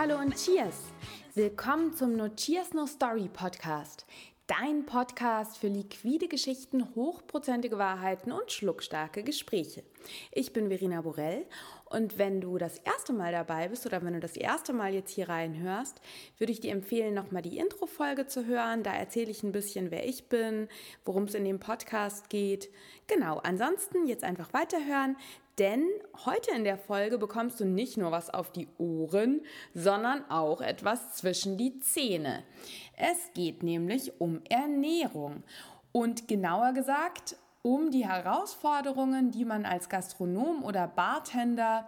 hallo und cheers! Willkommen zum No Cheers No Story Podcast. Dein Podcast für liquide Geschichten, hochprozentige Wahrheiten und schluckstarke Gespräche. Ich bin Verena Borell und wenn du das erste Mal dabei bist oder wenn du das erste Mal jetzt hier reinhörst, würde ich dir empfehlen, nochmal die Intro-Folge zu hören. Da erzähle ich ein bisschen, wer ich bin, worum es in dem Podcast geht. Genau, ansonsten jetzt einfach weiterhören, denn heute in der Folge bekommst du nicht nur was auf die Ohren, sondern auch etwas zwischen die Zähne. Es geht nämlich um Ernährung und genauer gesagt um die Herausforderungen, die man als Gastronom oder Bartender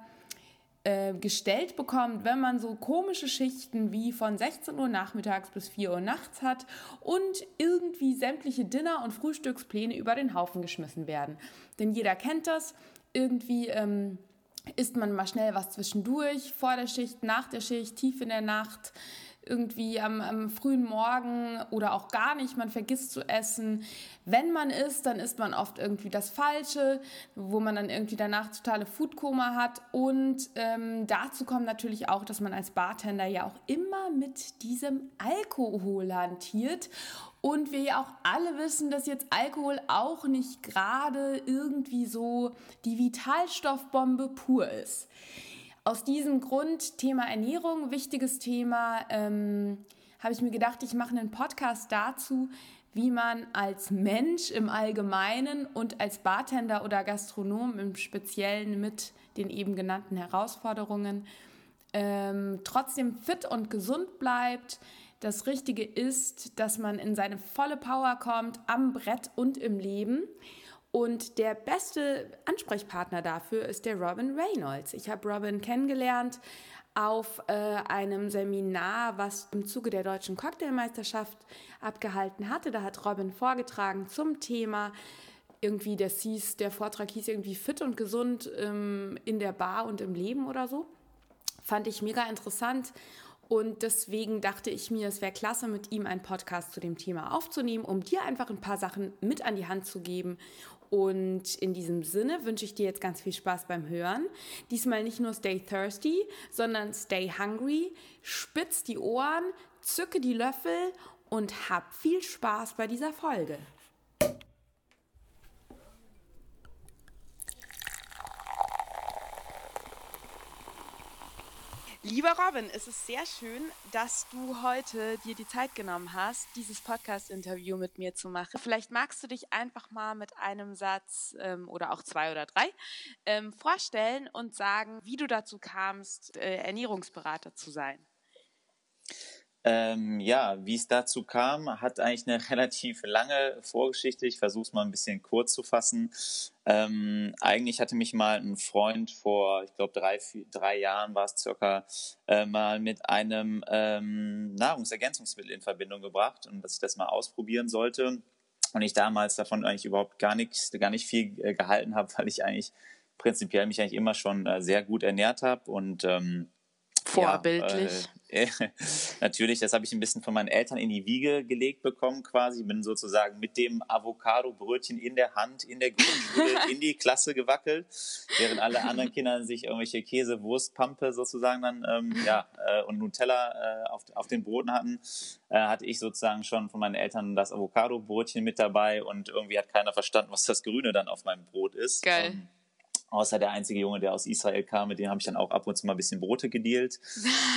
äh, gestellt bekommt, wenn man so komische Schichten wie von 16 Uhr nachmittags bis 4 Uhr nachts hat und irgendwie sämtliche Dinner- und Frühstückspläne über den Haufen geschmissen werden. Denn jeder kennt das irgendwie ähm, isst man mal schnell was zwischendurch, vor der Schicht, nach der Schicht, tief in der Nacht, irgendwie am, am, frühen Morgen oder auch gar nicht, man vergisst zu essen. Wenn man isst, dann isst man oft irgendwie das Falsche, wo man dann irgendwie danach totale Foodkoma hat. Und ähm, dazu kommt natürlich auch, dass man als Bartender ja auch immer mit diesem Alkohol hantiert. Und wir ja auch alle wissen, dass jetzt Alkohol auch nicht gerade irgendwie so die Vitalstoffbombe pur ist. Aus diesem Grund, Thema Ernährung, wichtiges Thema, ähm, habe ich mir gedacht, ich mache einen Podcast dazu, wie man als Mensch im Allgemeinen und als Bartender oder Gastronom im Speziellen mit den eben genannten Herausforderungen ähm, trotzdem fit und gesund bleibt, das Richtige ist, dass man in seine volle Power kommt, am Brett und im Leben. Und der beste Ansprechpartner dafür ist der Robin Reynolds. Ich habe Robin kennengelernt auf äh, einem Seminar, was im Zuge der deutschen Cocktailmeisterschaft abgehalten hatte. Da hat Robin vorgetragen zum Thema irgendwie, das hieß, der Vortrag hieß irgendwie fit und gesund ähm, in der Bar und im Leben oder so. Fand ich mega interessant und deswegen dachte ich mir, es wäre klasse, mit ihm einen Podcast zu dem Thema aufzunehmen, um dir einfach ein paar Sachen mit an die Hand zu geben. Und in diesem Sinne wünsche ich dir jetzt ganz viel Spaß beim Hören. Diesmal nicht nur Stay Thirsty, sondern Stay Hungry. Spitz die Ohren, zücke die Löffel und hab viel Spaß bei dieser Folge. Lieber Robin, es ist sehr schön, dass du heute dir die Zeit genommen hast, dieses Podcast-Interview mit mir zu machen. Vielleicht magst du dich einfach mal mit einem Satz ähm, oder auch zwei oder drei ähm, vorstellen und sagen, wie du dazu kamst, äh, Ernährungsberater zu sein. Ähm, ja, wie es dazu kam, hat eigentlich eine relativ lange Vorgeschichte. Ich versuche es mal ein bisschen kurz zu fassen. Ähm, eigentlich hatte mich mal ein Freund vor, ich glaube, drei, drei Jahren war es circa, äh, mal mit einem ähm, Nahrungsergänzungsmittel in Verbindung gebracht und dass ich das mal ausprobieren sollte. Und ich damals davon eigentlich überhaupt gar nichts, gar nicht viel äh, gehalten habe, weil ich eigentlich prinzipiell mich eigentlich immer schon äh, sehr gut ernährt habe und ähm, Vorbildlich. Ja, äh, natürlich, das habe ich ein bisschen von meinen Eltern in die Wiege gelegt bekommen quasi. Bin sozusagen mit dem Avocado-Brötchen in der Hand in der Grundschule in die Klasse gewackelt, während alle anderen Kinder sich irgendwelche Käse, Wurstpampe sozusagen dann ähm, ja äh, und Nutella äh, auf, auf den Broten hatten, äh, hatte ich sozusagen schon von meinen Eltern das Avocado-Brötchen mit dabei und irgendwie hat keiner verstanden, was das Grüne dann auf meinem Brot ist. Geil. Ähm, außer der einzige Junge, der aus Israel kam, mit dem habe ich dann auch ab und zu mal ein bisschen Brote gedealt.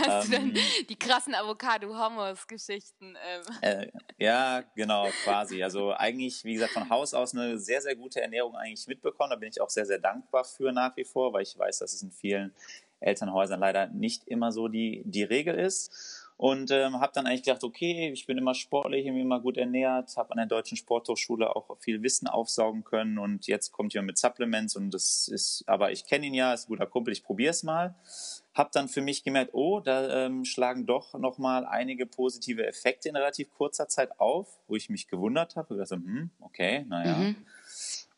ähm, die krassen Avocado-Hummus-Geschichten. Ähm. Äh, ja, genau, quasi. Also eigentlich, wie gesagt, von Haus aus eine sehr, sehr gute Ernährung eigentlich mitbekommen. Da bin ich auch sehr, sehr dankbar für nach wie vor, weil ich weiß, dass es in vielen Elternhäusern leider nicht immer so die, die Regel ist. Und ähm, habe dann eigentlich gedacht, okay, ich bin immer sportlich, irgendwie immer gut ernährt, habe an der deutschen Sporthochschule auch viel Wissen aufsaugen können und jetzt kommt jemand mit Supplements und das ist, aber ich kenne ihn ja, ist ein guter Kumpel, ich probiere es mal. Hab dann für mich gemerkt, oh, da ähm, schlagen doch nochmal einige positive Effekte in relativ kurzer Zeit auf, wo ich mich gewundert habe. Ich dachte, hm, okay, naja. Mhm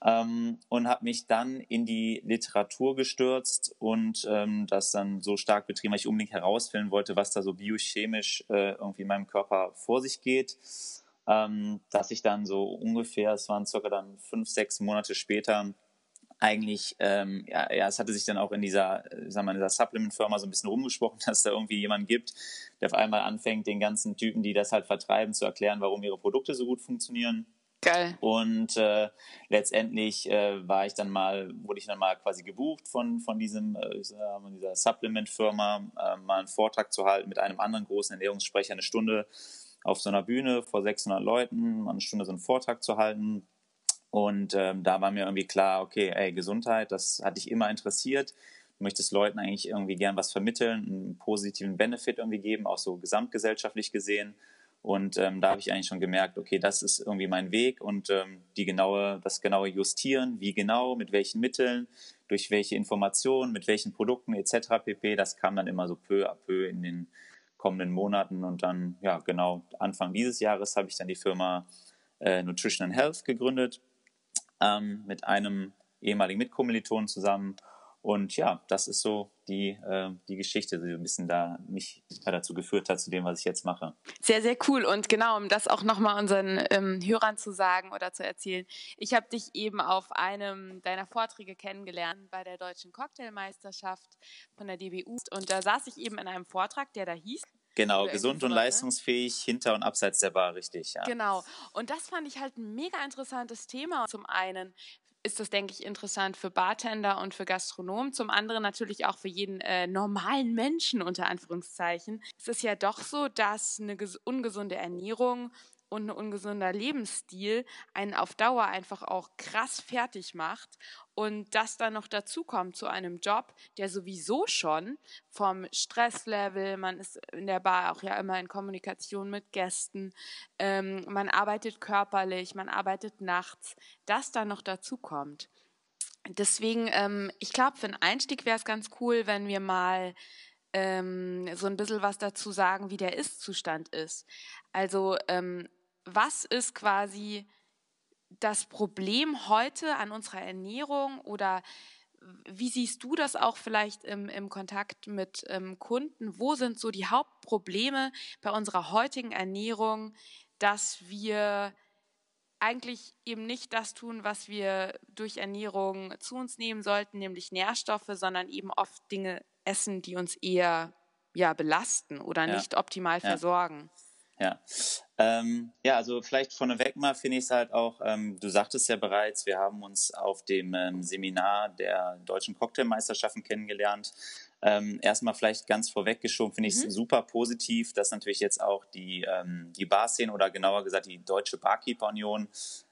ähm, und habe mich dann in die Literatur gestürzt und ähm, das dann so stark betrieben, weil ich unbedingt herausfinden wollte, was da so biochemisch äh, irgendwie in meinem Körper vor sich geht, ähm, dass ich dann so ungefähr, es waren circa dann fünf, sechs Monate später, eigentlich, ähm, ja, ja, es hatte sich dann auch in dieser, sagen wir, in dieser Supplement-Firma so ein bisschen rumgesprochen, dass da irgendwie jemanden gibt, der auf einmal anfängt, den ganzen Typen, die das halt vertreiben, zu erklären, warum ihre Produkte so gut funktionieren. Geil. Und äh, letztendlich äh, war ich dann mal, wurde ich dann mal quasi gebucht von, von diesem, äh, dieser Supplement-Firma, äh, mal einen Vortrag zu halten mit einem anderen großen Ernährungssprecher, eine Stunde auf so einer Bühne vor 600 Leuten, mal eine Stunde so einen Vortrag zu halten. Und ähm, da war mir irgendwie klar, okay, ey, Gesundheit, das hat dich immer interessiert. Du möchtest Leuten eigentlich irgendwie gern was vermitteln, einen positiven Benefit irgendwie geben, auch so gesamtgesellschaftlich gesehen. Und ähm, da habe ich eigentlich schon gemerkt, okay, das ist irgendwie mein Weg und ähm, die genaue, das genaue Justieren, wie genau, mit welchen Mitteln, durch welche Informationen, mit welchen Produkten etc. pp. Das kam dann immer so peu à peu in den kommenden Monaten und dann, ja, genau, Anfang dieses Jahres habe ich dann die Firma äh, Nutrition and Health gegründet ähm, mit einem ehemaligen Mitkommilitonen zusammen und ja, das ist so die, äh, die Geschichte, die ein bisschen da mich dazu geführt hat, zu dem, was ich jetzt mache. Sehr, sehr cool. Und genau, um das auch nochmal unseren ähm, Hörern zu sagen oder zu erzählen, ich habe dich eben auf einem deiner Vorträge kennengelernt bei der Deutschen Cocktailmeisterschaft von der DBU. Und da saß ich eben in einem Vortrag, der da hieß. Genau, gesund und ne? leistungsfähig, hinter und abseits der Bar, richtig. Ja. Genau. Und das fand ich halt ein mega interessantes Thema. Zum einen, ist das, denke ich, interessant für Bartender und für Gastronomen. Zum anderen natürlich auch für jeden äh, normalen Menschen unter Anführungszeichen. Es ist ja doch so, dass eine ungesunde Ernährung und ein ungesunder Lebensstil einen auf Dauer einfach auch krass fertig macht und das dann noch dazu kommt zu einem Job, der sowieso schon vom Stresslevel, man ist in der Bar auch ja immer in Kommunikation mit Gästen, ähm, man arbeitet körperlich, man arbeitet nachts, das dann noch dazu kommt. Deswegen, ähm, ich glaube, für einen Einstieg wäre es ganz cool, wenn wir mal ähm, so ein bisschen was dazu sagen, wie der Ist-Zustand ist. Also ähm, was ist quasi das Problem heute an unserer Ernährung oder wie siehst du das auch vielleicht im, im Kontakt mit ähm, Kunden? Wo sind so die Hauptprobleme bei unserer heutigen Ernährung, dass wir eigentlich eben nicht das tun, was wir durch Ernährung zu uns nehmen sollten, nämlich Nährstoffe, sondern eben oft Dinge essen, die uns eher ja, belasten oder ja. nicht optimal ja. versorgen. Ja. Ähm, ja, also vielleicht vorneweg mal finde ich es halt auch, ähm, du sagtest ja bereits, wir haben uns auf dem ähm, Seminar der deutschen Cocktailmeisterschaften kennengelernt. Ähm, erstmal vielleicht ganz vorweggeschoben, finde ich es mhm. super positiv, dass natürlich jetzt auch die, ähm, die Barszene oder genauer gesagt die Deutsche Barkeeper Union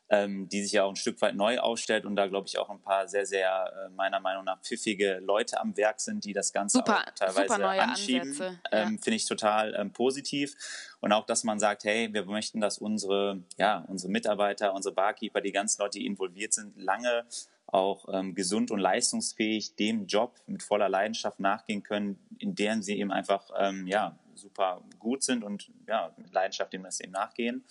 ähm, die sich ja auch ein Stück weit neu aufstellt und da glaube ich auch ein paar sehr, sehr äh, meiner Meinung nach pfiffige Leute am Werk sind, die das Ganze super, auch teilweise anschieben. Ja. Ähm, Finde ich total ähm, positiv. Und auch, dass man sagt, hey, wir möchten, dass unsere, ja, unsere Mitarbeiter, unsere Barkeeper, die ganzen Leute, die involviert sind, lange auch ähm, gesund und leistungsfähig dem Job mit voller Leidenschaft nachgehen können, in deren sie eben einfach ähm, ja, super gut sind und ja, mit Leidenschaft dem das eben nachgehen.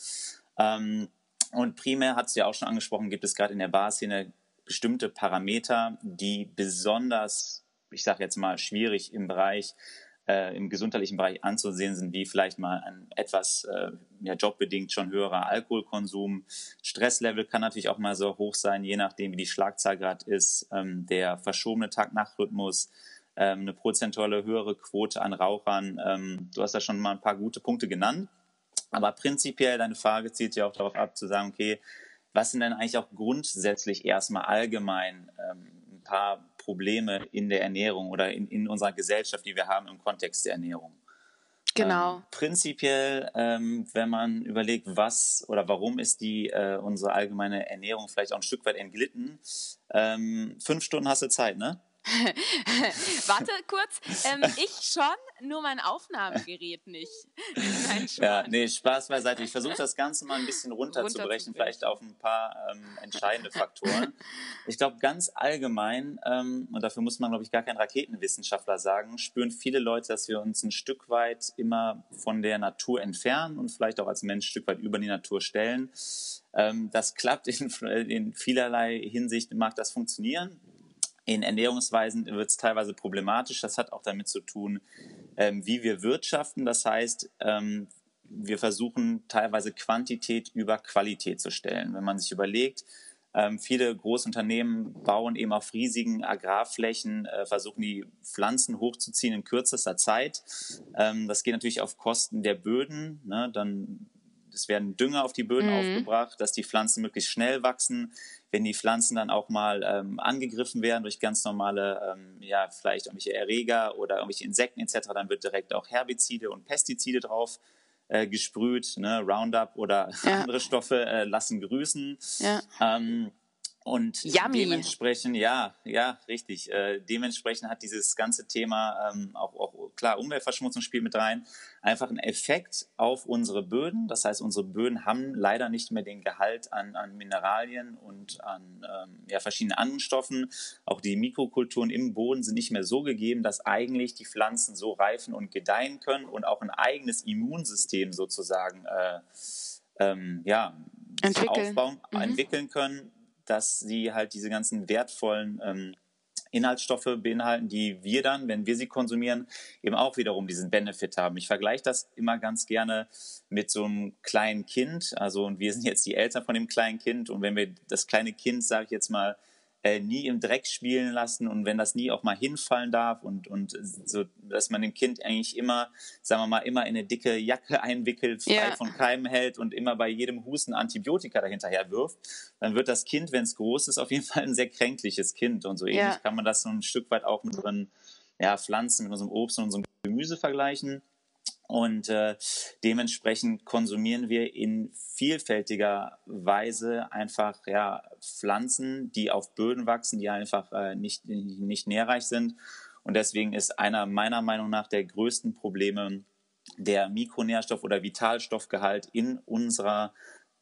Ähm, und primär hat es ja auch schon angesprochen, gibt es gerade in der Barszene bestimmte Parameter, die besonders, ich sage jetzt mal, schwierig im Bereich, äh, im gesundheitlichen Bereich anzusehen sind, wie vielleicht mal ein etwas äh, ja, jobbedingt schon höherer Alkoholkonsum. Stresslevel kann natürlich auch mal so hoch sein, je nachdem, wie die Schlagzahl gerade ist. Ähm, der verschobene Tag-Nacht-Rhythmus, ähm, eine prozentuale höhere Quote an Rauchern. Ähm, du hast da schon mal ein paar gute Punkte genannt. Aber prinzipiell, deine Frage zielt ja auch darauf ab, zu sagen, okay, was sind denn eigentlich auch grundsätzlich erstmal allgemein ähm, ein paar Probleme in der Ernährung oder in, in unserer Gesellschaft, die wir haben im Kontext der Ernährung? Genau. Ähm, prinzipiell, ähm, wenn man überlegt, was oder warum ist die äh, unsere allgemeine Ernährung vielleicht auch ein Stück weit entglitten, ähm, fünf Stunden hast du Zeit, ne? Warte kurz, ähm, ich schon, nur mein Aufnahmegerät nicht. Nein, ja, nee, Spaß beiseite. Ich versuche das Ganze mal ein bisschen runterzubrechen, vielleicht auf ein paar ähm, entscheidende Faktoren. Ich glaube, ganz allgemein, ähm, und dafür muss man, glaube ich, gar kein Raketenwissenschaftler sagen, spüren viele Leute, dass wir uns ein Stück weit immer von der Natur entfernen und vielleicht auch als Mensch ein Stück weit über die Natur stellen. Ähm, das klappt in, in vielerlei Hinsicht, mag das funktionieren in Ernährungsweisen wird es teilweise problematisch. Das hat auch damit zu tun, ähm, wie wir wirtschaften. Das heißt, ähm, wir versuchen teilweise Quantität über Qualität zu stellen. Wenn man sich überlegt, Ähm, viele Großunternehmen bauen eben auf riesigen Agrarflächen, äh, versuchen die Pflanzen hochzuziehen in kürzester Zeit. Ähm, das geht natürlich auf Kosten der Böden. Ne? Dann es werden Dünger auf die Böden mhm. aufgebracht, dass die Pflanzen möglichst schnell wachsen. Wenn die Pflanzen dann auch mal ähm, angegriffen werden durch ganz normale, ähm, ja, vielleicht irgendwelche Erreger oder irgendwelche Insekten etc., dann wird direkt auch Herbizide und Pestizide drauf äh, gesprüht, ne? Roundup oder ja. andere Stoffe äh, lassen grüßen. Ja. Ähm, und Yummy. dementsprechend, ja, ja, richtig. Äh, dementsprechend hat dieses ganze Thema ähm, auch, auch klar Umweltverschmutzung spielt mit rein, einfach einen Effekt auf unsere Böden. Das heißt, unsere Böden haben leider nicht mehr den Gehalt an, an Mineralien und an ähm, ja, verschiedenen anderen Stoffen. Auch die Mikrokulturen im Boden sind nicht mehr so gegeben, dass eigentlich die Pflanzen so reifen und gedeihen können und auch ein eigenes Immunsystem sozusagen äh, ähm, ja, aufbauen, mhm. entwickeln können dass sie halt diese ganzen wertvollen ähm, Inhaltsstoffe beinhalten, die wir dann, wenn wir sie konsumieren, eben auch wiederum diesen Benefit haben. Ich vergleiche das immer ganz gerne mit so einem kleinen Kind. Also, und wir sind jetzt die Eltern von dem kleinen Kind. Und wenn wir das kleine Kind, sage ich jetzt mal, äh, nie im Dreck spielen lassen und wenn das nie auch mal hinfallen darf und, und so, dass man dem Kind eigentlich immer, sagen wir mal, immer in eine dicke Jacke einwickelt, frei ja. von Keimen hält und immer bei jedem Husten Antibiotika dahinterher wirft, dann wird das Kind, wenn es groß ist, auf jeden Fall ein sehr kränkliches Kind und so ähnlich ja. kann man das so ein Stück weit auch mit unseren ja, Pflanzen, mit unserem Obst und unserem Gemüse vergleichen. Und äh, dementsprechend konsumieren wir in vielfältiger Weise einfach ja, Pflanzen, die auf Böden wachsen, die einfach äh, nicht, nicht nährreich sind. Und deswegen ist einer meiner Meinung nach der größten Probleme der Mikronährstoff- oder Vitalstoffgehalt in unserer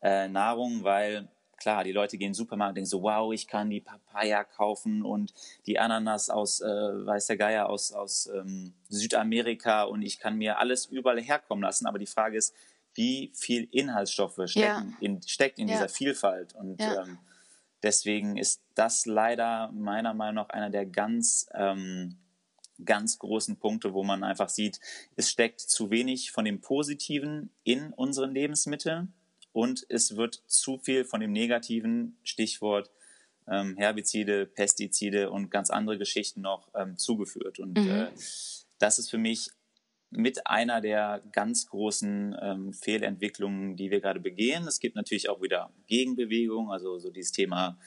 äh, Nahrung, weil klar, die Leute gehen in den Supermarkt und denken so, wow, ich kann die Papaya kaufen und die Ananas aus, äh, weiß der Geier, aus, aus ähm, Südamerika und ich kann mir alles überall herkommen lassen. Aber die Frage ist, wie viel Inhaltsstoffe stecken ja. in, steckt in ja. dieser Vielfalt? Und ja. ähm, deswegen ist das leider meiner Meinung nach einer der ganz ähm, ganz großen Punkte, wo man einfach sieht, es steckt zu wenig von dem Positiven in unseren Lebensmitteln und es wird zu viel von dem negativen Stichwort ähm, Herbizide, Pestizide und ganz andere Geschichten noch ähm, zugeführt. Und mhm. äh, das ist für mich mit einer der ganz großen ähm, Fehlentwicklungen, die wir gerade begehen. Es gibt natürlich auch wieder Gegenbewegungen, also so dieses Thema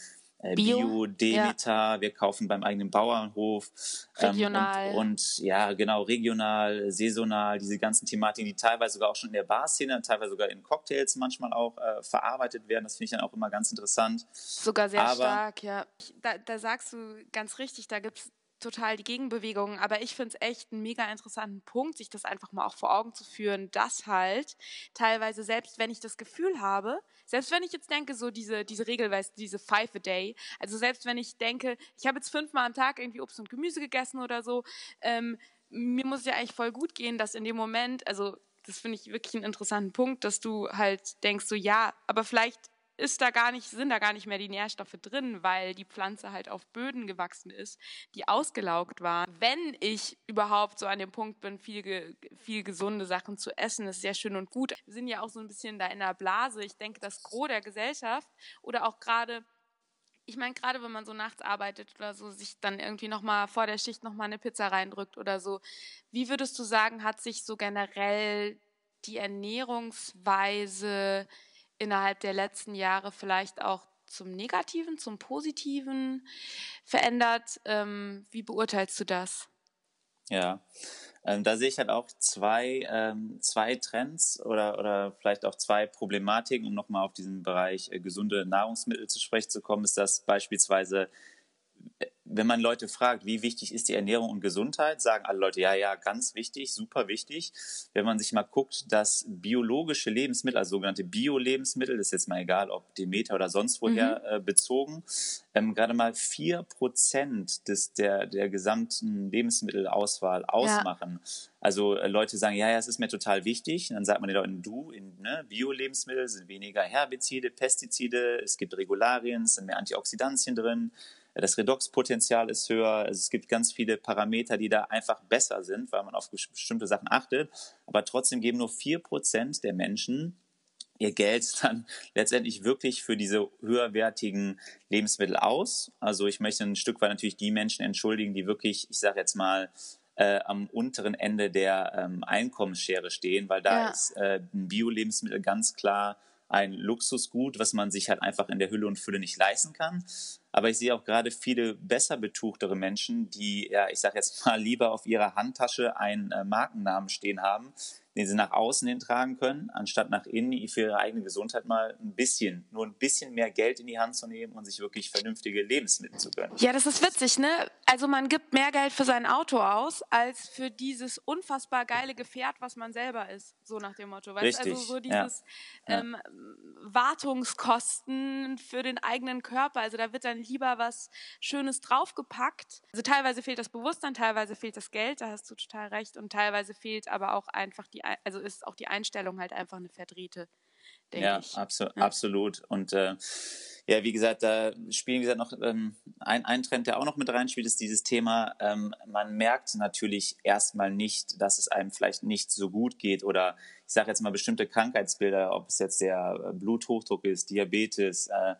Bio, Bio Demeter, ja. wir kaufen beim eigenen Bauernhof. Regional. Ähm, und, und, ja, genau, regional, saisonal, diese ganzen Thematiken, die teilweise sogar auch schon in der Barszene, teilweise sogar in Cocktails manchmal auch äh, verarbeitet werden. Das finde ich dann auch immer ganz interessant. Sogar sehr Aber, stark, ja. Da, da sagst du ganz richtig, da gibt es total die Gegenbewegung, aber ich finde es echt einen mega interessanten Punkt, sich das einfach mal auch vor Augen zu führen, dass halt teilweise, selbst wenn ich das Gefühl habe, selbst wenn ich jetzt denke, so diese, diese Regel, weißt diese Five a Day, also selbst wenn ich denke, ich habe jetzt fünfmal am Tag irgendwie Obst und Gemüse gegessen oder so, ähm, mir muss es ja eigentlich voll gut gehen, dass in dem Moment, also das finde ich wirklich einen interessanten Punkt, dass du halt denkst, so ja, aber vielleicht ist da gar nicht, sind da gar nicht mehr die Nährstoffe drin, weil die Pflanze halt auf Böden gewachsen ist, die ausgelaugt waren. Wenn ich überhaupt so an dem Punkt bin, viel, viel gesunde Sachen zu essen, ist sehr schön und gut. Wir sind ja auch so ein bisschen da in der Blase. Ich denke, das Gros der Gesellschaft oder auch gerade ich meine, gerade wenn man so nachts arbeitet oder so, sich dann irgendwie nochmal vor der Schicht nochmal eine Pizza reindrückt oder so. Wie würdest du sagen, hat sich so generell die Ernährungsweise innerhalb der letzten Jahre vielleicht auch zum Negativen, zum Positiven verändert. Ähm, wie beurteilst du das? Ja, ähm, da sehe ich halt auch zwei, ähm, zwei Trends oder, oder vielleicht auch zwei Problematiken, um nochmal auf diesen Bereich äh, gesunde Nahrungsmittel zu sprechen zu kommen, ist das beispielsweise wenn man Leute fragt, wie wichtig ist die Ernährung und Gesundheit, sagen alle Leute, ja, ja, ganz wichtig, super wichtig. Wenn man sich mal guckt, dass biologische Lebensmittel, also sogenannte Bio-Lebensmittel, ist jetzt mal egal, ob Demeter oder sonst woher mhm. äh, bezogen, ähm, gerade mal vier Prozent des, der, der gesamten Lebensmittelauswahl ausmachen. Ja. Also äh, Leute sagen, ja, ja, es ist mir total wichtig. Und dann sagt man den Leuten, du, in ne, Bio-Lebensmittel sind weniger Herbizide, Pestizide, es gibt Regularien, es sind mehr Antioxidantien drin das Redoxpotenzial ist höher. Also es gibt ganz viele Parameter, die da einfach besser sind, weil man auf bestimmte Sachen achtet. Aber trotzdem geben nur vier Prozent der Menschen ihr Geld dann letztendlich wirklich für diese höherwertigen Lebensmittel aus. Also ich möchte ein Stück weit natürlich die Menschen entschuldigen, die wirklich, ich sage jetzt mal, äh, am unteren Ende der ähm, Einkommensschere stehen, weil da ja. ist äh, ein Bio-Lebensmittel ganz klar ein Luxusgut, was man sich halt einfach in der Hülle und Fülle nicht leisten kann. Aber ich sehe auch gerade viele besser betuchtere Menschen, die, ja, ich sage jetzt mal, lieber auf ihrer Handtasche einen äh, Markennamen stehen haben, den sie nach außen hin tragen können, anstatt nach innen für ihre eigene Gesundheit mal ein bisschen, nur ein bisschen mehr Geld in die Hand zu nehmen und sich wirklich vernünftige Lebensmittel zu gönnen. Ja, das ist witzig, ne? Also man gibt mehr Geld für sein Auto aus, als für dieses unfassbar geile Gefährt, was man selber ist, so nach dem Motto. Weißt? Richtig, also so dieses ja. Ähm, Wartungskosten für den eigenen Körper. Also da wird dann lieber was Schönes draufgepackt. Also teilweise fehlt das Bewusstsein, teilweise fehlt das Geld, da hast du total recht. Und teilweise fehlt aber auch einfach die also ist auch die Einstellung halt einfach eine verdrehte, denke ja, ich. Abso ja, absolut. Und äh, ja, wie gesagt, da spielen, wie gesagt, noch ähm, ein, ein Trend, der auch noch mit reinspielt, ist dieses Thema, ähm, man merkt natürlich erstmal nicht, dass es einem vielleicht nicht so gut geht oder ich sage jetzt mal bestimmte Krankheitsbilder, ob es jetzt der äh, Bluthochdruck ist, Diabetes, äh,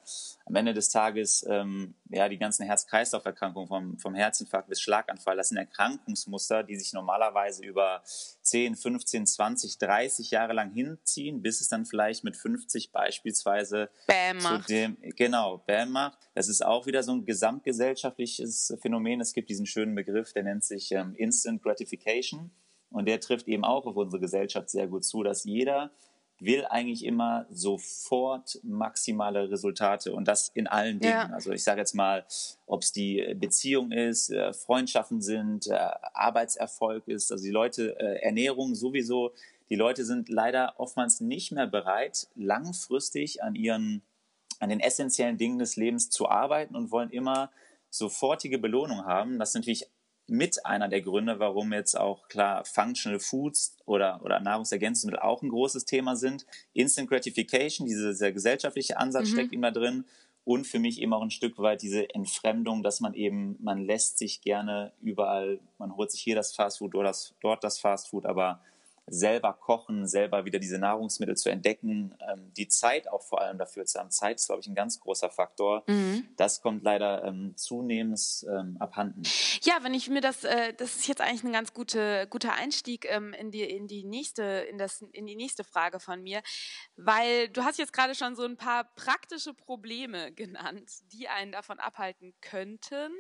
am Ende des Tages ähm, ja die ganzen Herz-Kreislauf-Erkrankungen vom, vom Herzinfarkt bis Schlaganfall, das sind Erkrankungsmuster, die sich normalerweise über 10, 15, 20, 30 Jahre lang hinziehen, bis es dann vielleicht mit 50 beispielsweise Bam zu dem, genau, Bam macht. Das ist auch wieder so ein gesamtgesellschaftliches Phänomen. Es gibt diesen schönen Begriff, der nennt sich ähm, Instant Gratification. Und der trifft eben auch auf unsere Gesellschaft sehr gut zu, dass jeder will eigentlich immer sofort maximale Resultate und das in allen Dingen. Ja. Also ich sage jetzt mal, ob es die Beziehung ist, äh, Freundschaften sind, äh, Arbeitserfolg ist, also die Leute, äh, Ernährung sowieso. Die Leute sind leider oftmals nicht mehr bereit, langfristig an ihren, an den essentiellen Dingen des Lebens zu arbeiten und wollen immer sofortige Belohnung haben. Das ist natürlich mit einer der Gründe, warum jetzt auch klar Functional Foods oder, oder Nahrungsergänzungsmittel auch ein großes Thema sind. Instant Gratification, dieser, dieser gesellschaftliche Ansatz mhm. steckt immer drin und für mich eben auch ein Stück weit diese Entfremdung, dass man eben, man lässt sich gerne überall, man holt sich hier das Fastfood oder das, dort das Fastfood, aber selber kochen, selber wieder diese Nahrungsmittel zu entdecken, ähm, die Zeit auch vor allem dafür zu haben. Zeit ist, glaube ich, ein ganz großer Faktor. Mhm. Das kommt leider ähm, zunehmend ähm, abhanden. Ja, wenn ich mir das, äh, das ist jetzt eigentlich ein ganz gute, guter Einstieg ähm, in, die, in, die nächste, in, das, in die nächste Frage von mir, weil du hast jetzt gerade schon so ein paar praktische Probleme genannt, die einen davon abhalten könnten,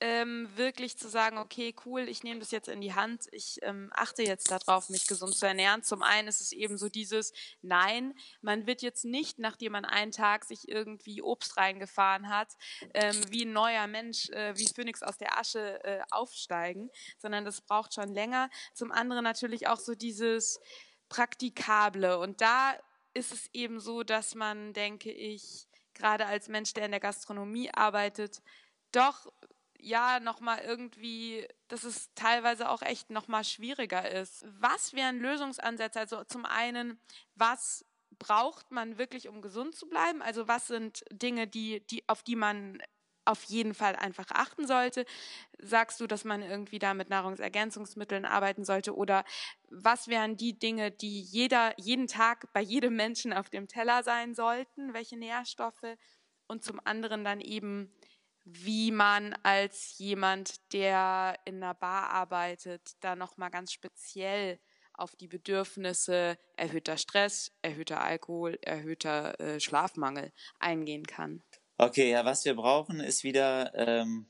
ähm, wirklich zu sagen, okay, cool, ich nehme das jetzt in die Hand, ich ähm, achte jetzt darauf, mich gesund zu ernähren. Zum einen ist es eben so dieses, nein, man wird jetzt nicht, nachdem man einen Tag sich irgendwie Obst reingefahren hat, ähm, wie ein neuer Mensch, äh, wie Phönix aus der Asche äh, aufsteigen, sondern das braucht schon länger. Zum anderen natürlich auch so dieses Praktikable. Und da ist es eben so, dass man, denke ich, gerade als Mensch, der in der Gastronomie arbeitet, doch ja nochmal irgendwie, dass es teilweise auch echt nochmal schwieriger ist. Was wären Lösungsansätze? Also zum einen, was braucht man wirklich, um gesund zu bleiben? Also was sind Dinge, die, die, auf die man auf jeden Fall einfach achten sollte? Sagst du, dass man irgendwie da mit Nahrungsergänzungsmitteln arbeiten sollte? Oder was wären die Dinge, die jeder, jeden Tag bei jedem Menschen auf dem Teller sein sollten? Welche Nährstoffe? Und zum anderen dann eben, wie man als jemand, der in einer Bar arbeitet, da nochmal ganz speziell auf die Bedürfnisse erhöhter Stress, erhöhter Alkohol, erhöhter äh, Schlafmangel eingehen kann. Okay, ja, was wir brauchen, ist wieder, ähm,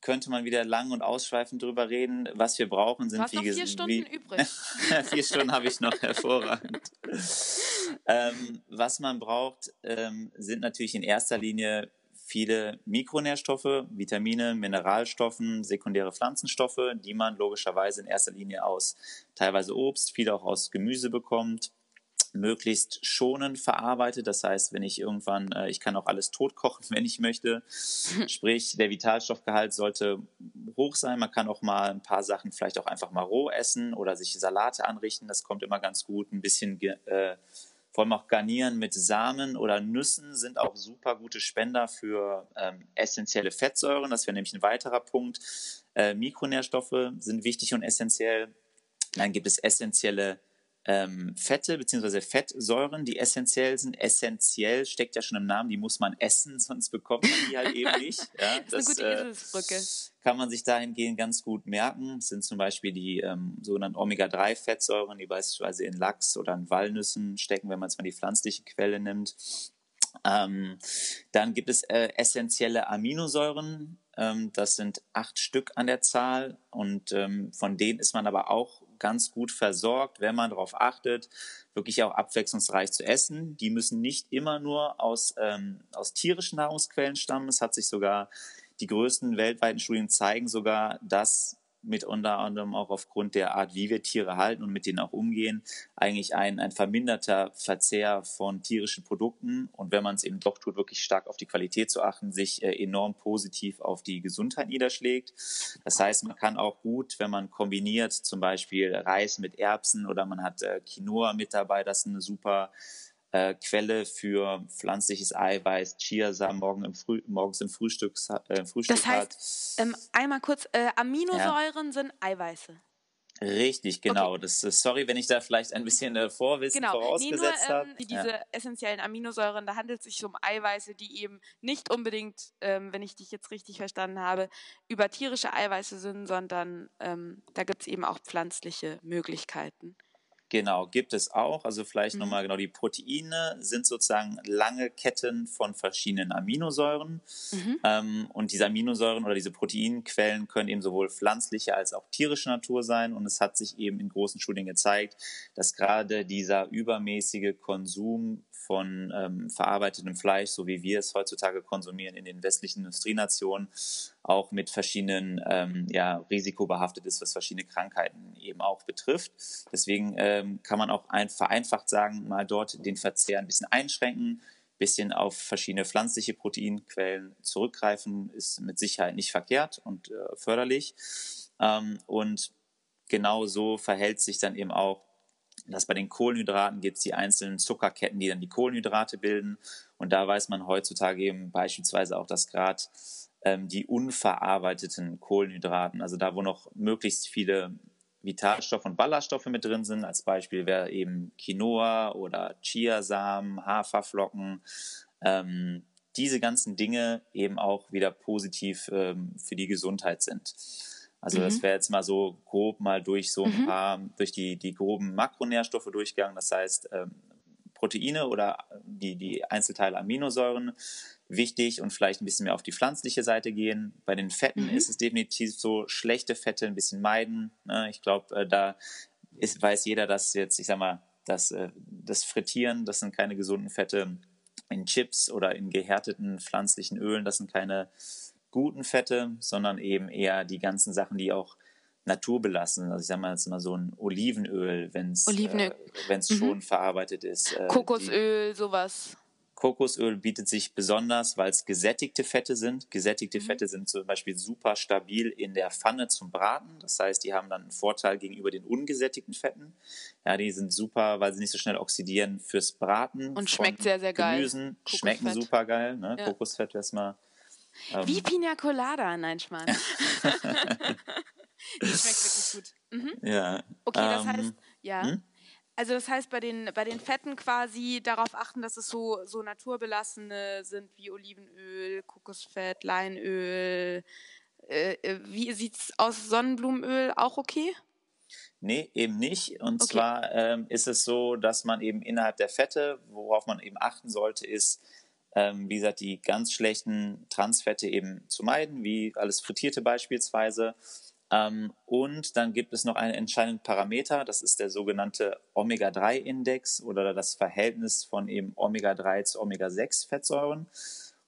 könnte man wieder lang und ausschweifend drüber reden. Was wir brauchen, sind wie noch vier Stunden wie, übrig. vier Stunden habe ich noch hervorragend. ähm, was man braucht, ähm, sind natürlich in erster Linie viele Mikronährstoffe, Vitamine, Mineralstoffen, sekundäre Pflanzenstoffe, die man logischerweise in erster Linie aus teilweise Obst, viel auch aus Gemüse bekommt möglichst schonend verarbeitet. Das heißt, wenn ich irgendwann, äh, ich kann auch alles tot kochen, wenn ich möchte. Sprich, der Vitalstoffgehalt sollte hoch sein. Man kann auch mal ein paar Sachen vielleicht auch einfach mal roh essen oder sich Salate anrichten. Das kommt immer ganz gut. Ein bisschen äh, vor allem auch Garnieren mit Samen oder Nüssen sind auch super gute Spender für ähm, essentielle Fettsäuren. Das wäre nämlich ein weiterer Punkt. Äh, Mikronährstoffe sind wichtig und essentiell. Dann gibt es essentielle ähm, Fette bzw. Fettsäuren, die essentiell sind. Essentiell steckt ja schon im Namen, die muss man essen, sonst bekommt man die halt eben nicht. Ja, das, ist eine gute Eselsbrücke. Äh, kann man sich dahingehend ganz gut merken. Das sind zum Beispiel die ähm, sogenannten Omega-3-Fettsäuren, die beispielsweise in Lachs oder in Walnüssen stecken, wenn man jetzt mal die pflanzliche Quelle nimmt. Ähm, dann gibt es äh, essentielle Aminosäuren. Ähm, das sind acht Stück an der Zahl und ähm, von denen ist man aber auch ganz gut versorgt, wenn man darauf achtet, wirklich auch abwechslungsreich zu essen. Die müssen nicht immer nur aus, ähm, aus tierischen Nahrungsquellen stammen. Es hat sich sogar die größten weltweiten Studien zeigen sogar, dass mit unter anderem auch aufgrund der Art, wie wir Tiere halten und mit denen auch umgehen, eigentlich ein, ein verminderter Verzehr von tierischen Produkten und wenn man es eben doch tut, wirklich stark auf die Qualität zu achten, sich äh, enorm positiv auf die Gesundheit niederschlägt. Das heißt, man kann auch gut, wenn man kombiniert, zum Beispiel Reis mit Erbsen oder man hat äh, Quinoa mit dabei, das ist eine super äh, Quelle für pflanzliches Eiweiß, Chiasamen morgen im Früh, morgens im Frühstück, äh, Frühstück das heißt, hat. Ähm, einmal kurz, äh, Aminosäuren ja. sind Eiweiße. Richtig, genau. Okay. Das sorry, wenn ich da vielleicht ein bisschen äh, Vorwissen genau. vorausgesetzt nee, habe. Ähm, diese ja. essentiellen Aminosäuren, da handelt es sich um Eiweiße, die eben nicht unbedingt, ähm, wenn ich dich jetzt richtig verstanden habe, über tierische Eiweiße sind, sondern ähm, da gibt es eben auch pflanzliche Möglichkeiten. Genau, gibt es auch. Also vielleicht mhm. nochmal genau, die Proteine sind sozusagen lange Ketten von verschiedenen Aminosäuren. Mhm. Ähm, und diese Aminosäuren oder diese Proteinquellen können eben sowohl pflanzliche als auch tierische Natur sein. Und es hat sich eben in großen Studien gezeigt, dass gerade dieser übermäßige Konsum von ähm, verarbeitetem Fleisch, so wie wir es heutzutage konsumieren in den westlichen Industrienationen, auch mit verschiedenen ähm, ja, risikobehaftet ist, was verschiedene Krankheiten eben auch betrifft. Deswegen ähm, kann man auch ein, vereinfacht sagen, mal dort den Verzehr ein bisschen einschränken, bisschen auf verschiedene pflanzliche Proteinquellen zurückgreifen, ist mit Sicherheit nicht verkehrt und äh, förderlich. Ähm, und genau so verhält sich dann eben auch dass bei den Kohlenhydraten gibt es die einzelnen Zuckerketten, die dann die Kohlenhydrate bilden. Und da weiß man heutzutage eben beispielsweise auch, dass gerade ähm, die unverarbeiteten Kohlenhydraten, also da, wo noch möglichst viele Vitalstoffe und Ballaststoffe mit drin sind. Als Beispiel wäre eben Quinoa oder Chiasamen, Haferflocken. Ähm, diese ganzen Dinge eben auch wieder positiv ähm, für die Gesundheit sind. Also mhm. das wäre jetzt mal so grob mal durch so ein mhm. paar, durch die, die groben Makronährstoffe durchgegangen. Das heißt, ähm, Proteine oder die, die Einzelteile Aminosäuren, wichtig und vielleicht ein bisschen mehr auf die pflanzliche Seite gehen. Bei den Fetten mhm. ist es definitiv so, schlechte Fette ein bisschen meiden. Ne? Ich glaube, äh, da ist, weiß jeder, dass jetzt, ich sag mal, das, äh, das Frittieren, das sind keine gesunden Fette in Chips oder in gehärteten pflanzlichen Ölen, das sind keine guten Fette, sondern eben eher die ganzen Sachen, die auch naturbelassen. Also ich sag mal jetzt mal so ein Olivenöl, wenn es äh, mhm. schon verarbeitet ist. Äh, Kokosöl, die, sowas. Kokosöl bietet sich besonders, weil es gesättigte Fette sind. Gesättigte mhm. Fette sind zum Beispiel super stabil in der Pfanne zum Braten. Das heißt, die haben dann einen Vorteil gegenüber den ungesättigten Fetten. Ja, die sind super, weil sie nicht so schnell oxidieren fürs Braten. Und schmeckt sehr, sehr geil. Gemüsen schmecken super geil. Ne? Ja. Kokosfett erstmal. Ähm, Wie Pina Colada, nein, Schmarrn. die schmeckt wirklich gut. Mhm. Ja. Okay, das ähm, heißt, ja. Hm? Also das heißt, bei den, bei den Fetten quasi darauf achten, dass es so, so naturbelassene sind wie Olivenöl, Kokosfett, Leinöl. Äh, äh wie sieht es aus? Sonnenblumenöl auch okay? Nee, eben nicht. Und okay. zwar ähm, ist es so, dass man eben innerhalb der Fette, worauf man eben achten sollte, ist, ähm, wie gesagt, die ganz schlechten Transfette eben zu meiden, wie alles Frittierte beispielsweise. Ähm, und dann gibt es noch einen entscheidenden Parameter, das ist der sogenannte Omega-3-Index oder das Verhältnis von eben Omega-3 zu Omega-6-Fettsäuren.